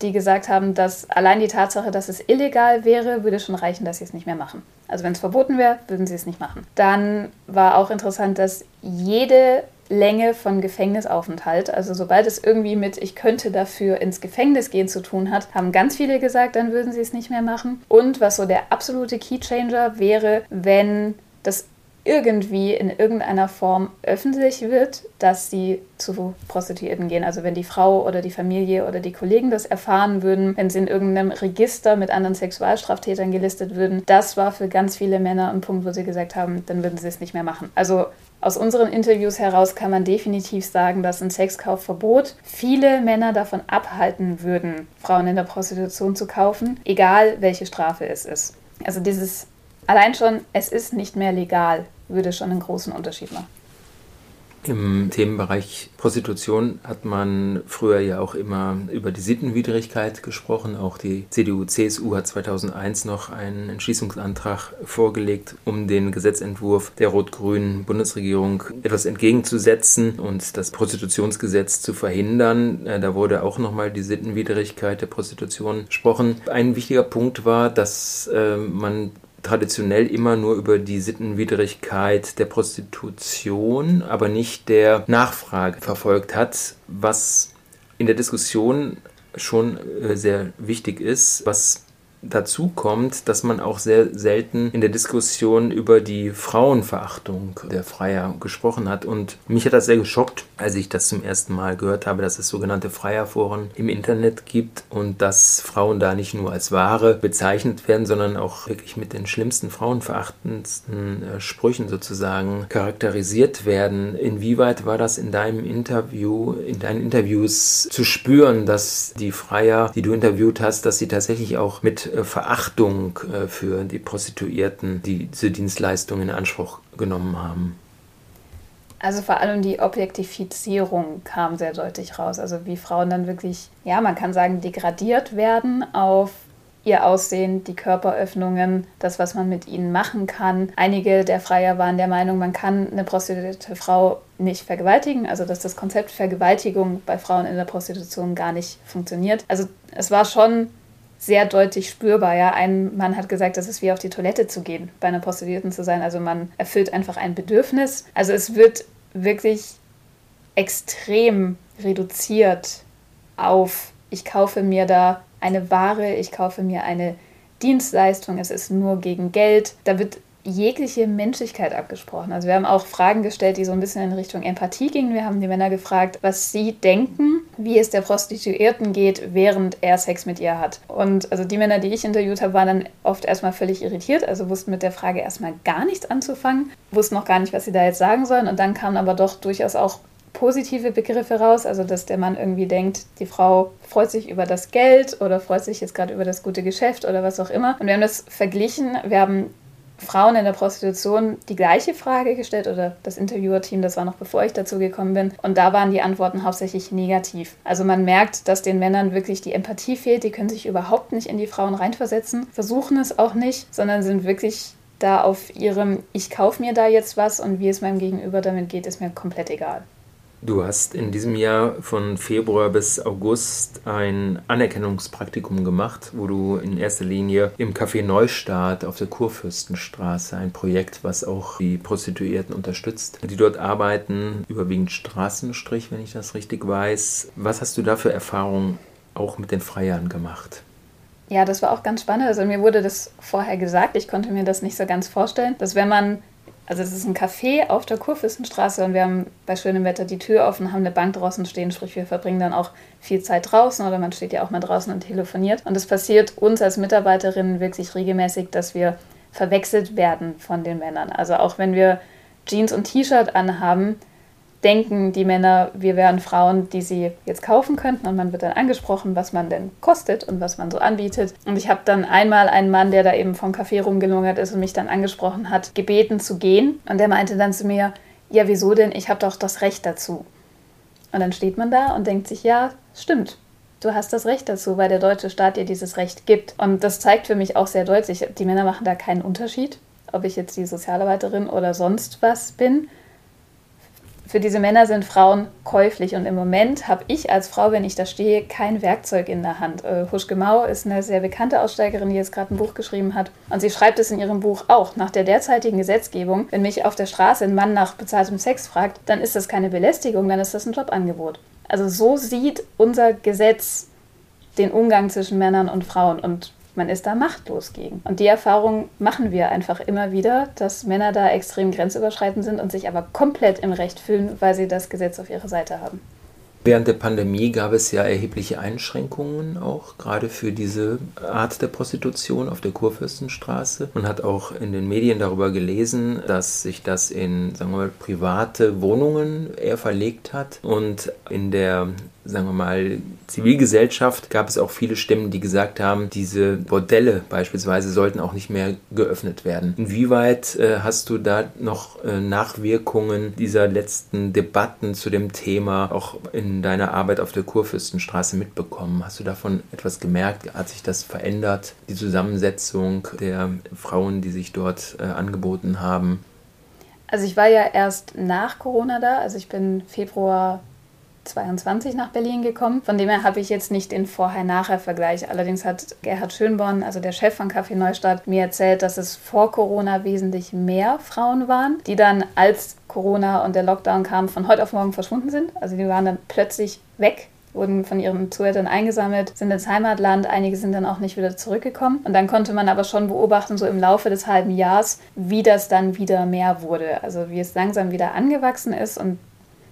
die gesagt haben, dass allein die Tatsache, dass es illegal wäre, würde schon reichen, dass sie es nicht mehr machen. Also wenn es verboten wäre, würden sie es nicht machen. Dann war auch interessant, dass jede Länge von Gefängnisaufenthalt. Also sobald es irgendwie mit ich könnte dafür ins Gefängnis gehen zu tun hat, haben ganz viele gesagt, dann würden sie es nicht mehr machen. Und was so der absolute Keychanger wäre, wenn das irgendwie in irgendeiner Form öffentlich wird, dass sie zu Prostituierten gehen. Also wenn die Frau oder die Familie oder die Kollegen das erfahren würden, wenn sie in irgendeinem Register mit anderen Sexualstraftätern gelistet würden, das war für ganz viele Männer ein Punkt, wo sie gesagt haben, dann würden sie es nicht mehr machen. Also aus unseren Interviews heraus kann man definitiv sagen, dass ein Sexkaufverbot viele Männer davon abhalten würden, Frauen in der Prostitution zu kaufen, egal welche Strafe es ist. Also dieses allein schon, es ist nicht mehr legal, würde schon einen großen Unterschied machen. Im Themenbereich Prostitution hat man früher ja auch immer über die Sittenwidrigkeit gesprochen. Auch die CDU-CSU hat 2001 noch einen Entschließungsantrag vorgelegt, um den Gesetzentwurf der rot-grünen Bundesregierung etwas entgegenzusetzen und das Prostitutionsgesetz zu verhindern. Äh, da wurde auch nochmal die Sittenwidrigkeit der Prostitution gesprochen. Ein wichtiger Punkt war, dass äh, man traditionell immer nur über die Sittenwidrigkeit der Prostitution, aber nicht der Nachfrage verfolgt hat, was in der Diskussion schon äh, sehr wichtig ist, was Dazu kommt, dass man auch sehr selten in der Diskussion über die Frauenverachtung der Freier gesprochen hat. Und mich hat das sehr geschockt, als ich das zum ersten Mal gehört habe, dass es sogenannte Freierforen im Internet gibt und dass Frauen da nicht nur als Ware bezeichnet werden, sondern auch wirklich mit den schlimmsten, frauenverachtendsten äh, Sprüchen sozusagen charakterisiert werden. Inwieweit war das in deinem Interview, in deinen Interviews zu spüren, dass die Freier, die du interviewt hast, dass sie tatsächlich auch mit äh, Verachtung äh, für die Prostituierten, die diese Dienstleistung in Anspruch genommen haben. Also vor allem die Objektifizierung kam sehr deutlich raus. Also wie Frauen dann wirklich, ja, man kann sagen, degradiert werden auf ihr Aussehen, die Körperöffnungen, das, was man mit ihnen machen kann. Einige der Freier waren der Meinung, man kann eine prostituierte Frau nicht vergewaltigen, also dass das Konzept Vergewaltigung bei Frauen in der Prostitution gar nicht funktioniert. Also es war schon sehr deutlich spürbar. Ja, ein Mann hat gesagt, das ist wie auf die Toilette zu gehen, bei einer Prostituierten zu sein. Also man erfüllt einfach ein Bedürfnis. Also es wird wirklich extrem reduziert auf, ich kaufe mir da eine Ware, ich kaufe mir eine Dienstleistung, es ist nur gegen Geld. Da wird jegliche Menschlichkeit abgesprochen. Also wir haben auch Fragen gestellt, die so ein bisschen in Richtung Empathie gingen. Wir haben die Männer gefragt, was sie denken, wie es der Prostituierten geht, während er Sex mit ihr hat. Und also die Männer, die ich interviewt habe, waren dann oft erstmal völlig irritiert, also wussten mit der Frage erstmal gar nichts anzufangen, wussten noch gar nicht, was sie da jetzt sagen sollen. Und dann kamen aber doch durchaus auch positive Begriffe raus, also dass der Mann irgendwie denkt, die Frau freut sich über das Geld oder freut sich jetzt gerade über das gute Geschäft oder was auch immer. Und wir haben das verglichen. Wir haben Frauen in der Prostitution die gleiche Frage gestellt oder das Interviewerteam, das war noch bevor ich dazu gekommen bin. Und da waren die Antworten hauptsächlich negativ. Also man merkt, dass den Männern wirklich die Empathie fehlt, die können sich überhaupt nicht in die Frauen reinversetzen, versuchen es auch nicht, sondern sind wirklich da auf ihrem, ich kaufe mir da jetzt was und wie es meinem Gegenüber damit geht, ist mir komplett egal. Du hast in diesem Jahr von Februar bis August ein Anerkennungspraktikum gemacht, wo du in erster Linie im Café Neustadt auf der Kurfürstenstraße, ein Projekt, was auch die Prostituierten unterstützt, die dort arbeiten, überwiegend Straßenstrich, wenn ich das richtig weiß. Was hast du da für Erfahrungen auch mit den Freiern gemacht? Ja, das war auch ganz spannend. Also mir wurde das vorher gesagt, ich konnte mir das nicht so ganz vorstellen, dass wenn man Also es ist ein Café auf der Kurfürstenstraße und wir haben bei schönem Wetter die Tür offen, haben eine Bank draußen stehen, sprich wir verbringen dann auch viel Zeit draußen oder man steht ja auch mal draußen und telefoniert. Und es passiert uns als Mitarbeiterinnen wirklich regelmäßig, dass wir verwechselt werden von den Männern. Also auch wenn wir Jeans und T-Shirt anhaben, denken die Männer, wir wären Frauen, die sie jetzt kaufen könnten und man wird dann angesprochen, was man denn kostet und was man so anbietet. Und ich habe dann einmal einen Mann, der da eben vom Café rumgelungert ist und mich dann angesprochen hat, gebeten zu gehen und der meinte dann zu mir, ja wieso denn, ich habe doch das Recht dazu. Und dann steht man da und denkt sich, ja, stimmt. Du hast das Recht dazu, weil der deutsche Staat dir dieses Recht gibt. Und das zeigt für mich auch sehr deutlich, die Männer machen da keinen Unterschied, ob ich jetzt die Sozialarbeiterin oder sonst was bin für diese Männer sind Frauen käuflich und im Moment habe ich als Frau, wenn ich da stehe, kein Werkzeug in der Hand. Äh, Huschke Mau ist eine sehr bekannte Aussteigerin, die jetzt gerade ein Buch geschrieben hat und sie schreibt es in ihrem Buch auch. Nach der derzeitigen Gesetzgebung, wenn mich auf der Straße ein Mann nach bezahltem Sex fragt, dann ist das keine Belästigung, dann ist das ein Jobangebot. Also so sieht unser Gesetz den Umgang zwischen Männern und Frauen und man ist da machtlos gegen. Und die Erfahrung machen wir einfach immer wieder, dass Männer da extrem grenzüberschreitend sind und sich aber komplett im Recht fühlen, weil sie das Gesetz auf ihrer Seite haben. Während der Pandemie gab es ja erhebliche Einschränkungen auch, gerade für diese Art der Prostitution auf der Kurfürstenstraße. Man hat auch in den Medien darüber gelesen, dass sich das in, sagen wir mal, private Wohnungen eher verlegt hat und in der sagen wir mal, Zivilgesellschaft gab es auch viele Stimmen, die gesagt haben, diese Bordelle beispielsweise sollten auch nicht mehr geöffnet werden. Inwieweit äh, hast du da noch äh, Nachwirkungen dieser letzten Debatten zu dem Thema auch in deiner Arbeit auf der Kurfürstenstraße mitbekommen? Hast du davon etwas gemerkt? Hat sich das verändert? Die Zusammensetzung der Frauen, die sich dort äh, angeboten haben? Also ich war ja erst nach Corona da, also ich bin Februar 22 nach Berlin gekommen. Von dem her habe ich jetzt nicht den Vorher-Nachher-Vergleich. Allerdings hat Gerhard Schönborn, also der Chef von Café Neustadt, mir erzählt, dass es vor Corona wesentlich mehr Frauen waren, die dann, als Corona und der Lockdown kam, von heute auf morgen verschwunden sind. Also die waren dann plötzlich weg wurden von ihren Zuhältern eingesammelt, sind ins Heimatland, einige sind dann auch nicht wieder zurückgekommen. Und dann konnte man aber schon beobachten, so im Laufe des halben Jahres, wie das dann wieder mehr wurde. Also wie es langsam wieder angewachsen ist und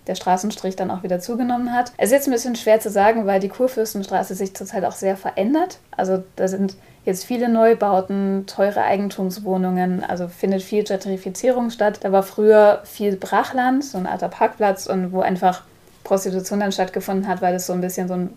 der Straßenstrich dann auch wieder zugenommen hat. Es ist jetzt ein bisschen schwer zu sagen, weil die Kurfürstenstraße sich zurzeit auch sehr verändert. Also da sind jetzt viele Neubauten, teure Eigentumswohnungen, also findet viel Gentrifizierung statt. Da war früher viel Brachland, so ein alter Parkplatz und wo einfach Prostitution dann stattgefunden hat, weil es so ein bisschen so ein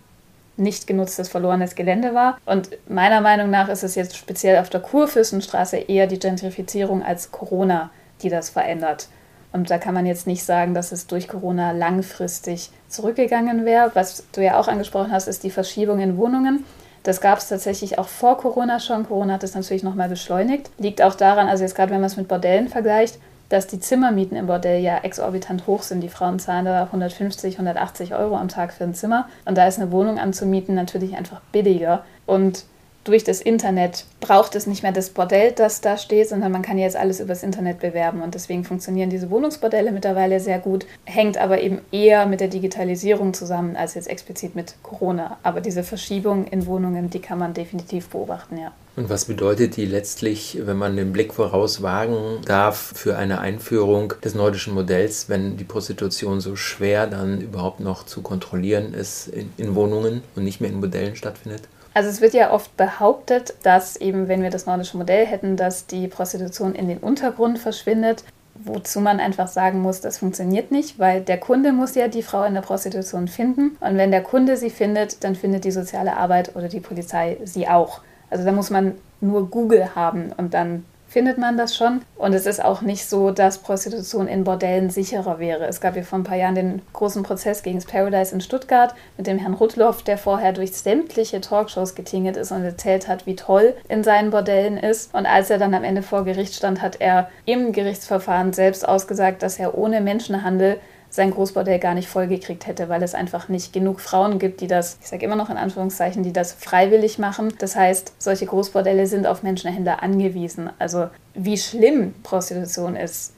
nicht genutztes, verlorenes Gelände war. Und meiner Meinung nach ist es jetzt speziell auf der Kurfürstenstraße eher die Gentrifizierung als Corona, die das verändert. Und da kann man jetzt nicht sagen, dass es durch Corona langfristig zurückgegangen wäre. Was du ja auch angesprochen hast, ist die Verschiebung in Wohnungen. Das gab es tatsächlich auch vor Corona schon. Corona hat es natürlich nochmal beschleunigt. Liegt auch daran, also jetzt gerade wenn man es mit Bordellen vergleicht, dass die Zimmermieten im Bordell ja exorbitant hoch sind. Die Frauen zahlen da 150, 180 Euro am Tag für ein Zimmer. Und da ist eine Wohnung anzumieten natürlich einfach billiger. Und durch das Internet braucht es nicht mehr das Bordell, das da steht, sondern man kann jetzt alles übers Internet bewerben. Und deswegen funktionieren diese Wohnungsbordelle mittlerweile sehr gut, hängt aber eben eher mit der Digitalisierung zusammen als jetzt explizit mit Corona. Aber diese Verschiebung in Wohnungen, die kann man definitiv beobachten, ja. Und was bedeutet die letztlich, wenn man den Blick voraus wagen darf, für eine Einführung des nordischen Modells, wenn die Prostitution so schwer dann überhaupt noch zu kontrollieren ist in, in Wohnungen und nicht mehr in Modellen stattfindet? Also es wird ja oft behauptet, dass eben, wenn wir das nordische Modell hätten, dass die Prostitution in den Untergrund verschwindet, wozu man einfach sagen muss, das funktioniert nicht, weil der Kunde muss ja die Frau in der Prostitution finden und wenn der Kunde sie findet, dann findet die soziale Arbeit oder die Polizei sie auch. Also da muss man nur Google haben und dann findet man das schon. Und es ist auch nicht so, dass Prostitution in Bordellen sicherer wäre. Es gab ja vor ein paar Jahren den großen Prozess gegen das Paradise in Stuttgart mit dem Herrn Rudloff, der vorher durch sämtliche Talkshows getingelt ist und erzählt hat, wie toll in seinen Bordellen ist. Und als er dann am Ende vor Gericht stand, hat er im Gerichtsverfahren selbst ausgesagt, dass er ohne Menschenhandel sein Großbordell gar nicht vollgekriegt hätte, weil es einfach nicht genug Frauen gibt, die das, ich sage immer noch in Anführungszeichen, die das freiwillig machen. Das heißt, solche Großbordelle sind auf Menschenhändler angewiesen. Also wie schlimm Prostitution ist,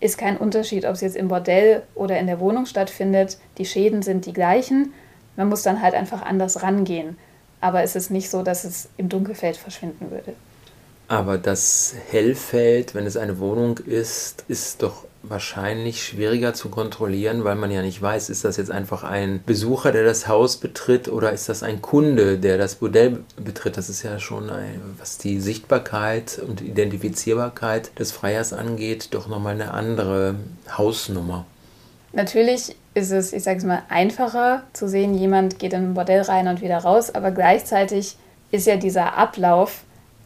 ist kein Unterschied, ob es jetzt im Bordell oder in der Wohnung stattfindet. Die Schäden sind die gleichen. Man muss dann halt einfach anders rangehen. Aber es ist nicht so, dass es im Dunkelfeld verschwinden würde. Aber das Hellfeld, wenn es eine Wohnung ist, ist doch wahrscheinlich schwieriger zu kontrollieren, weil man ja nicht weiß, ist das jetzt einfach ein Besucher, der das Haus betritt oder ist das ein Kunde, der das Bordell betritt. Das ist ja schon, ein, was die Sichtbarkeit und Identifizierbarkeit des Freiers angeht, doch nochmal eine andere Hausnummer. Natürlich ist es, ich sage es mal, einfacher zu sehen, jemand geht in ein Bordell rein und wieder raus, aber gleichzeitig ist ja dieser Ablauf,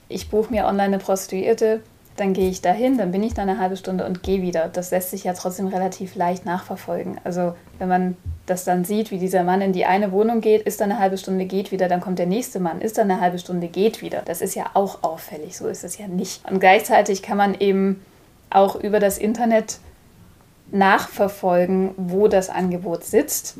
ich buche mir online eine Prostituierte, dann gehe ich dahin, dann bin ich da eine halbe Stunde und gehe wieder. Das lässt sich ja trotzdem relativ leicht nachverfolgen. Also wenn man das dann sieht, wie dieser Mann in die eine Wohnung geht, ist dann eine halbe Stunde, geht wieder, dann kommt der nächste Mann, ist dann eine halbe Stunde, geht wieder. Das ist ja auch auffällig, so ist es ja nicht. Und gleichzeitig kann man eben auch über das Internet nachverfolgen, wo das Angebot sitzt.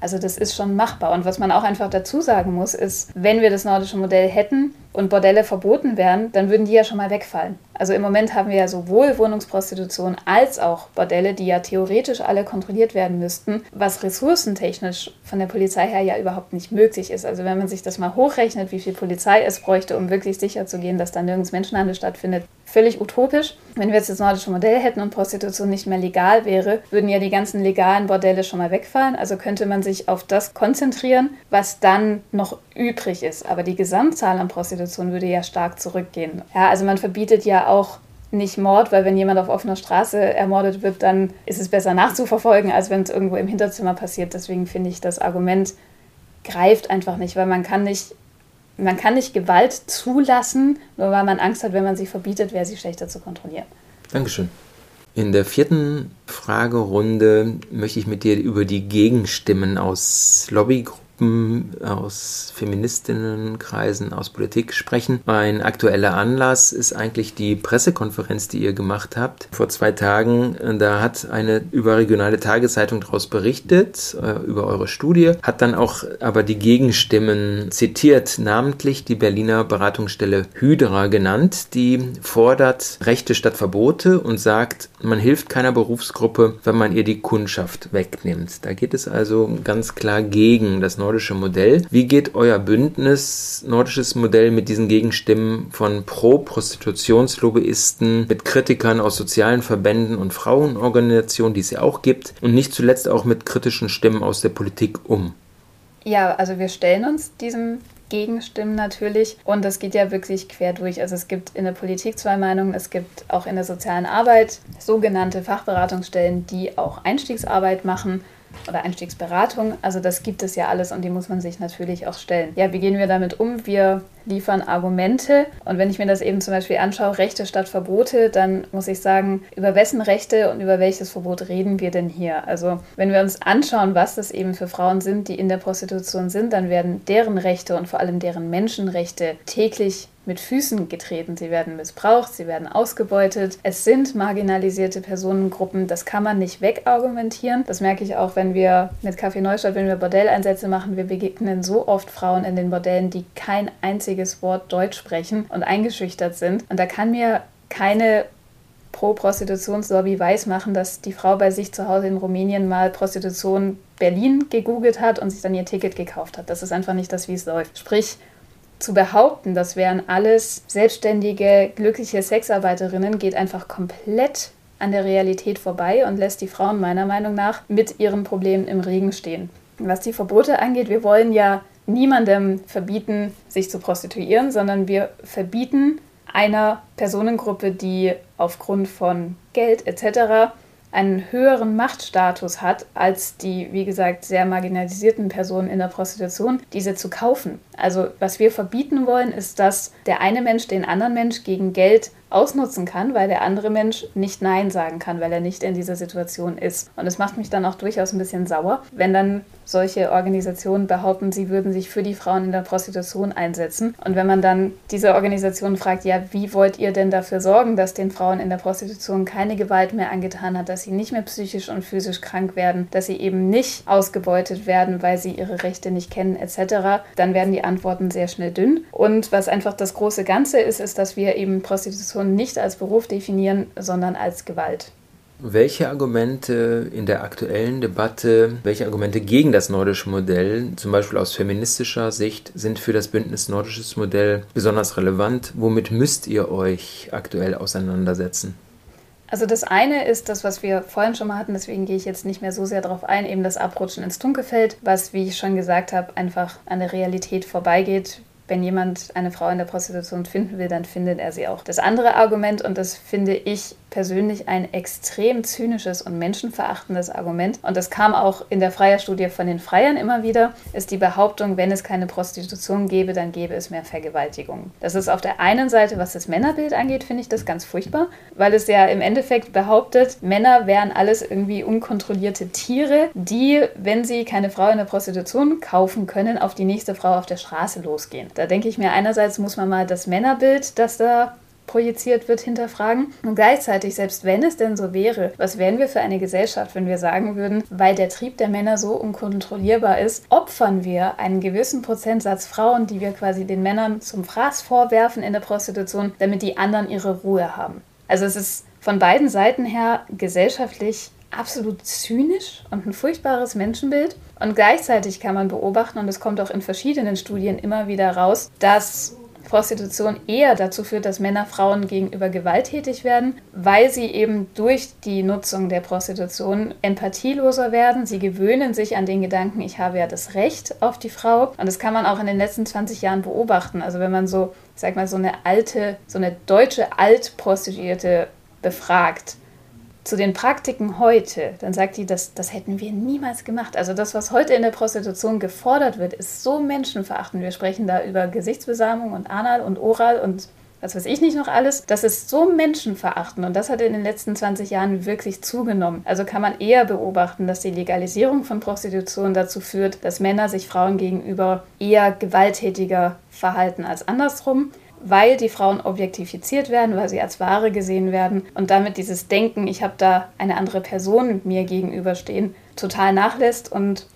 Also das ist schon machbar. Und was man auch einfach dazu sagen muss, ist, wenn wir das nordische Modell hätten und Bordelle verboten wären, dann würden die ja schon mal wegfallen. Also im Moment haben wir ja sowohl Wohnungsprostitution als auch Bordelle, die ja theoretisch alle kontrolliert werden müssten, was ressourcentechnisch von der Polizei her ja überhaupt nicht möglich ist. Also wenn man sich das mal hochrechnet, wie viel Polizei es bräuchte, um wirklich sicher zu gehen, dass da nirgends Menschenhandel stattfindet, völlig utopisch. Wenn wir jetzt das nordische Modell hätten und Prostitution nicht mehr legal wäre, würden ja die ganzen legalen Bordelle schon mal wegfallen. Also könnte man sich auf das konzentrieren, was dann noch übrig ist. Aber die Gesamtzahl an Prostitution würde ja stark zurückgehen. Ja, also man verbietet ja auch nicht Mord, weil wenn jemand auf offener Straße ermordet wird, dann ist es besser nachzuverfolgen, als wenn es irgendwo im Hinterzimmer passiert. Deswegen finde ich, das Argument greift einfach nicht, weil man kann nicht, man kann nicht Gewalt zulassen, nur weil man Angst hat, wenn man sie verbietet, wäre sie schlechter zu kontrollieren. Dankeschön. In der vierten Fragerunde möchte ich mit dir über die Gegenstimmen aus Lobbygruppen Gruppen, aus Feministinnenkreisen, aus Politik sprechen. Ein aktueller Anlass ist eigentlich die Pressekonferenz, die ihr gemacht habt. Vor zwei Tagen, da hat eine überregionale Tageszeitung daraus berichtet, äh, über eure Studie, hat dann auch aber die Gegenstimmen zitiert, namentlich die Berliner Beratungsstelle Hydra genannt, die fordert Rechte statt Verbote und sagt, man hilft keiner Berufsgruppe, wenn man ihr die Kundschaft wegnimmt. Da geht es also ganz klar gegen das nordische Modell. Wie geht euer Bündnis nordisches Modell mit diesen Gegenstimmen von Pro-Prostitutionslobbyisten, mit Kritikern aus sozialen Verbänden und Frauenorganisationen, die es ja auch gibt, und nicht zuletzt auch mit kritischen Stimmen aus der Politik um? Ja, also wir stellen uns diesem Gegenstimmen natürlich. Und das geht ja wirklich quer durch. Also es gibt in der Politik zwei Meinungen, es gibt auch in der sozialen Arbeit sogenannte Fachberatungsstellen, die auch Einstiegsarbeit machen oder Einstiegsberatung. Also das gibt es ja alles und die muss man sich natürlich auch stellen. Ja, wie gehen wir damit um? Wir liefern Argumente und wenn ich mir das eben zum Beispiel anschaue, Rechte statt Verbote, dann muss ich sagen, über wessen Rechte und über welches Verbot reden wir denn hier? Also wenn wir uns anschauen, was das eben für Frauen sind, die in der Prostitution sind, dann werden deren Rechte und vor allem deren Menschenrechte täglich mit Füßen getreten. Sie werden missbraucht, sie werden ausgebeutet. Es sind marginalisierte Personengruppen. Das kann man nicht wegargumentieren. Das merke ich auch, wenn wir mit Kaffee Neustadt, wenn wir Bordelleinsätze machen. Wir begegnen so oft Frauen in den Bordellen, die kein einziges Wort Deutsch sprechen und eingeschüchtert sind. Und da kann mir keine Pro-Prostitutionslobby weismachen, dass die Frau bei sich zu Hause in Rumänien mal Prostitution Berlin gegoogelt hat und sich dann ihr Ticket gekauft hat. Das ist einfach nicht das, wie es läuft. Sprich, zu behaupten, das wären alles selbstständige, glückliche Sexarbeiterinnen, geht einfach komplett an der Realität vorbei und lässt die Frauen meiner Meinung nach mit ihren Problemen im Regen stehen. Was die Verbote angeht, wir wollen ja niemandem verbieten, sich zu prostituieren, sondern wir verbieten einer Personengruppe, die aufgrund von Geld etc einen höheren Machtstatus hat als die, wie gesagt, sehr marginalisierten Personen in der Prostitution, diese zu kaufen. Also was wir verbieten wollen, ist, dass der eine Mensch den anderen Mensch gegen Geld ausnutzen kann, weil der andere Mensch nicht Nein sagen kann, weil er nicht in dieser Situation ist. Und es macht mich dann auch durchaus ein bisschen sauer, wenn dann solche Organisationen behaupten, sie würden sich für die Frauen in der Prostitution einsetzen. Und wenn man dann diese Organisationen fragt, ja, wie wollt ihr denn dafür sorgen, dass den Frauen in der Prostitution keine Gewalt mehr angetan hat, dass sie nicht mehr psychisch und physisch krank werden, dass sie eben nicht ausgebeutet werden, weil sie ihre Rechte nicht kennen, etc., dann werden die Antworten sehr schnell dünn. Und was einfach das große Ganze ist, ist, dass wir eben Prostitution nicht als Beruf definieren, sondern als Gewalt. Welche Argumente in der aktuellen Debatte, welche Argumente gegen das nordische Modell, zum Beispiel aus feministischer Sicht, sind für das Bündnis Nordisches Modell besonders relevant? Womit müsst ihr euch aktuell auseinandersetzen? Also das eine ist das, was wir vorhin schon mal hatten, deswegen gehe ich jetzt nicht mehr so sehr darauf ein, eben das Abrutschen ins Dunkelfeld, was, wie ich schon gesagt habe, einfach an der Realität vorbeigeht wenn jemand eine Frau in der Prostitution finden will, dann findet er sie auch. Das andere Argument, und das finde ich persönlich ein extrem zynisches und menschenverachtendes Argument, und das kam auch in der Freierstudie von den Freiern immer wieder, ist die Behauptung, wenn es keine Prostitution gäbe, dann gäbe es mehr Vergewaltigung. Das ist auf der einen Seite, was das Männerbild angeht, finde ich das ganz furchtbar, weil es ja im Endeffekt behauptet, Männer wären alles irgendwie unkontrollierte Tiere, die, wenn sie keine Frau in der Prostitution kaufen können, auf die nächste Frau auf der Straße losgehen. Da denke ich mir, einerseits muss man mal das Männerbild, das da projiziert wird, hinterfragen. Und gleichzeitig, selbst wenn es denn so wäre, was wären wir für eine Gesellschaft, wenn wir sagen würden, weil der Trieb der Männer so unkontrollierbar ist, opfern wir einen gewissen Prozentsatz Frauen, die wir quasi den Männern zum Fraß vorwerfen in der Prostitution, damit die anderen ihre Ruhe haben. Also es ist von beiden Seiten her gesellschaftlich absolut zynisch und ein furchtbares Menschenbild. Und gleichzeitig kann man beobachten, und es kommt auch in verschiedenen Studien immer wieder raus, dass Prostitution eher dazu führt, dass Männer Frauen gegenüber gewalttätig werden, weil sie eben durch die Nutzung der Prostitution empathieloser werden. Sie gewöhnen sich an den Gedanken, ich habe ja das Recht auf die Frau. Und das kann man auch in den letzten 20 Jahren beobachten. Also wenn man so, ich sag mal, so eine alte, so eine deutsche Altprostituierte befragt, zu den Praktiken heute, dann sagt die, das, das hätten wir niemals gemacht. Also das, was heute in der Prostitution gefordert wird, ist so menschenverachtend. Wir sprechen da über Gesichtsbesamung und Anal und Oral und was weiß ich nicht noch alles. Das ist so menschenverachtend und das hat in den letzten 20 Jahren wirklich zugenommen. Also kann man eher beobachten, dass die Legalisierung von Prostitution dazu führt, dass Männer sich Frauen gegenüber eher gewalttätiger verhalten als andersrum weil die Frauen objektifiziert werden, weil sie als Ware gesehen werden und damit dieses Denken, ich habe da eine andere Person mir gegenüberstehen, total nachlässt und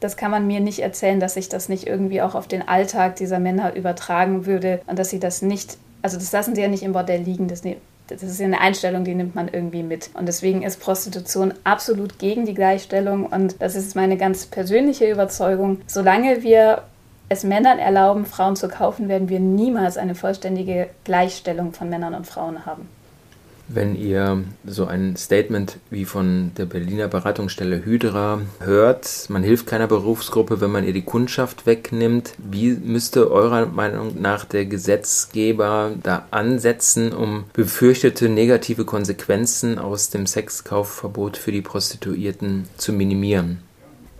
das kann man mir nicht erzählen, dass sich das nicht irgendwie auch auf den Alltag dieser Männer übertragen würde und dass sie das nicht, also das lassen sie ja nicht im Bordell liegen, das, ne, das ist ja eine Einstellung, die nimmt man irgendwie mit. Und deswegen ist Prostitution absolut gegen die Gleichstellung und das ist meine ganz persönliche Überzeugung. Solange wir es Männern erlauben, Frauen zu kaufen, werden wir niemals eine vollständige Gleichstellung von Männern und Frauen haben. Wenn ihr so ein Statement wie von der Berliner Beratungsstelle Hydra hört, man hilft keiner Berufsgruppe, wenn man ihr die Kundschaft wegnimmt, wie müsste eurer Meinung nach der Gesetzgeber da ansetzen, um befürchtete negative Konsequenzen aus dem Sexkaufverbot für die Prostituierten zu minimieren?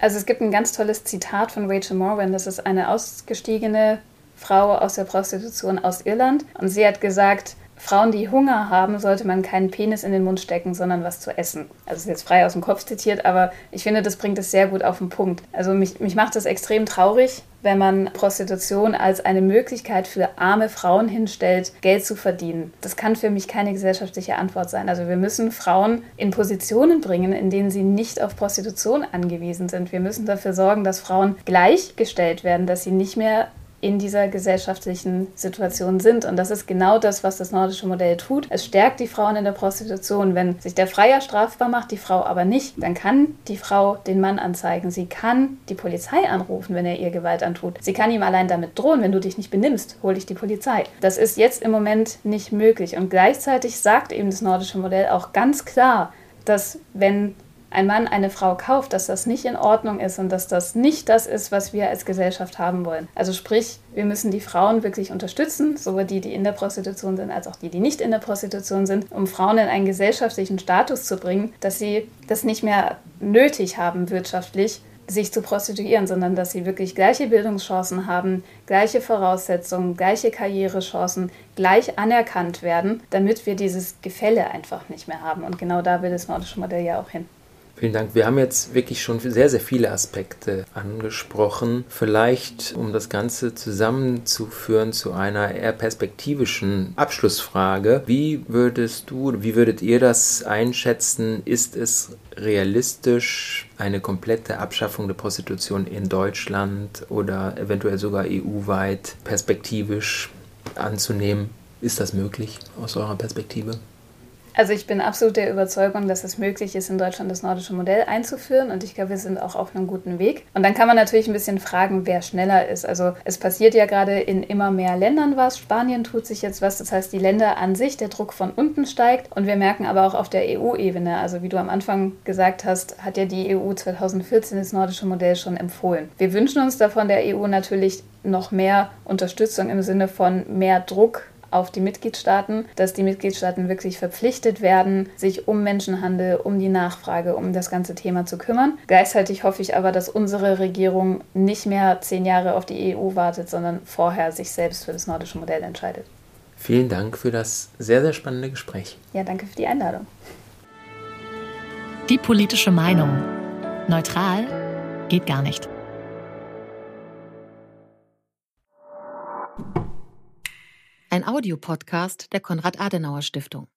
Also es gibt ein ganz tolles Zitat von Rachel Morgan, das ist eine ausgestiegene Frau aus der Prostitution aus Irland. Und sie hat gesagt, Frauen, die Hunger haben, sollte man keinen Penis in den Mund stecken, sondern was zu essen. Also ist jetzt frei aus dem Kopf zitiert, aber ich finde, das bringt es sehr gut auf den Punkt. Also mich, mich macht das extrem traurig, wenn man Prostitution als eine Möglichkeit für arme Frauen hinstellt, Geld zu verdienen. Das kann für mich keine gesellschaftliche Antwort sein. Also wir müssen Frauen in Positionen bringen, in denen sie nicht auf Prostitution angewiesen sind. Wir müssen dafür sorgen, dass Frauen gleichgestellt werden, dass sie nicht mehr in dieser gesellschaftlichen Situation sind. Und das ist genau das, was das nordische Modell tut. Es stärkt die Frauen in der Prostitution. Wenn sich der Freier strafbar macht, die Frau aber nicht, dann kann die Frau den Mann anzeigen. Sie kann die Polizei anrufen, wenn er ihr Gewalt antut. Sie kann ihm allein damit drohen, wenn du dich nicht benimmst, hol dich die Polizei. Das ist jetzt im Moment nicht möglich. Und gleichzeitig sagt eben das nordische Modell auch ganz klar, dass wenn ein Mann eine Frau kauft, dass das nicht in Ordnung ist und dass das nicht das ist, was wir als Gesellschaft haben wollen. Also sprich, wir müssen die Frauen wirklich unterstützen, sowohl die, die in der Prostitution sind, als auch die, die nicht in der Prostitution sind, um Frauen in einen gesellschaftlichen Status zu bringen, dass sie das nicht mehr nötig haben wirtschaftlich, sich zu prostituieren, sondern dass sie wirklich gleiche Bildungschancen haben, gleiche Voraussetzungen, gleiche Karrierechancen, gleich anerkannt werden, damit wir dieses Gefälle einfach nicht mehr haben. Und genau da will das nordische Modell ja auch hin. Vielen Dank. Wir haben jetzt wirklich schon sehr, sehr viele Aspekte angesprochen. Vielleicht, um das Ganze zusammenzuführen zu einer eher perspektivischen Abschlussfrage. Wie würdest du, wie würdet ihr das einschätzen? Ist es realistisch, eine komplette Abschaffung der Prostitution in Deutschland oder eventuell sogar EU-weit perspektivisch anzunehmen? Ist das möglich aus eurer Perspektive? Also ich bin absolut der Überzeugung, dass es möglich ist, in Deutschland das nordische Modell einzuführen und ich glaube, wir sind auch auf einem guten Weg. Und dann kann man natürlich ein bisschen fragen, wer schneller ist. Also es passiert ja gerade in immer mehr Ländern was. Spanien tut sich jetzt was. Das heißt, die Länder an sich, der Druck von unten steigt und wir merken aber auch auf der EU-Ebene, also wie du am Anfang gesagt hast, hat ja die EU 2014 das nordische Modell schon empfohlen. Wir wünschen uns davon der EU natürlich noch mehr Unterstützung im Sinne von mehr Druck auf die Mitgliedstaaten, dass die Mitgliedstaaten wirklich verpflichtet werden, sich um Menschenhandel, um die Nachfrage, um das ganze Thema zu kümmern. Gleichzeitig hoffe ich aber, dass unsere Regierung nicht mehr zehn Jahre auf die EU wartet, sondern vorher sich selbst für das nordische Modell entscheidet. Vielen Dank für das sehr, sehr spannende Gespräch. Ja, danke für die Einladung. Die politische Meinung. Neutral geht gar nicht. Ein Audiopodcast der Konrad-Adenauer-Stiftung.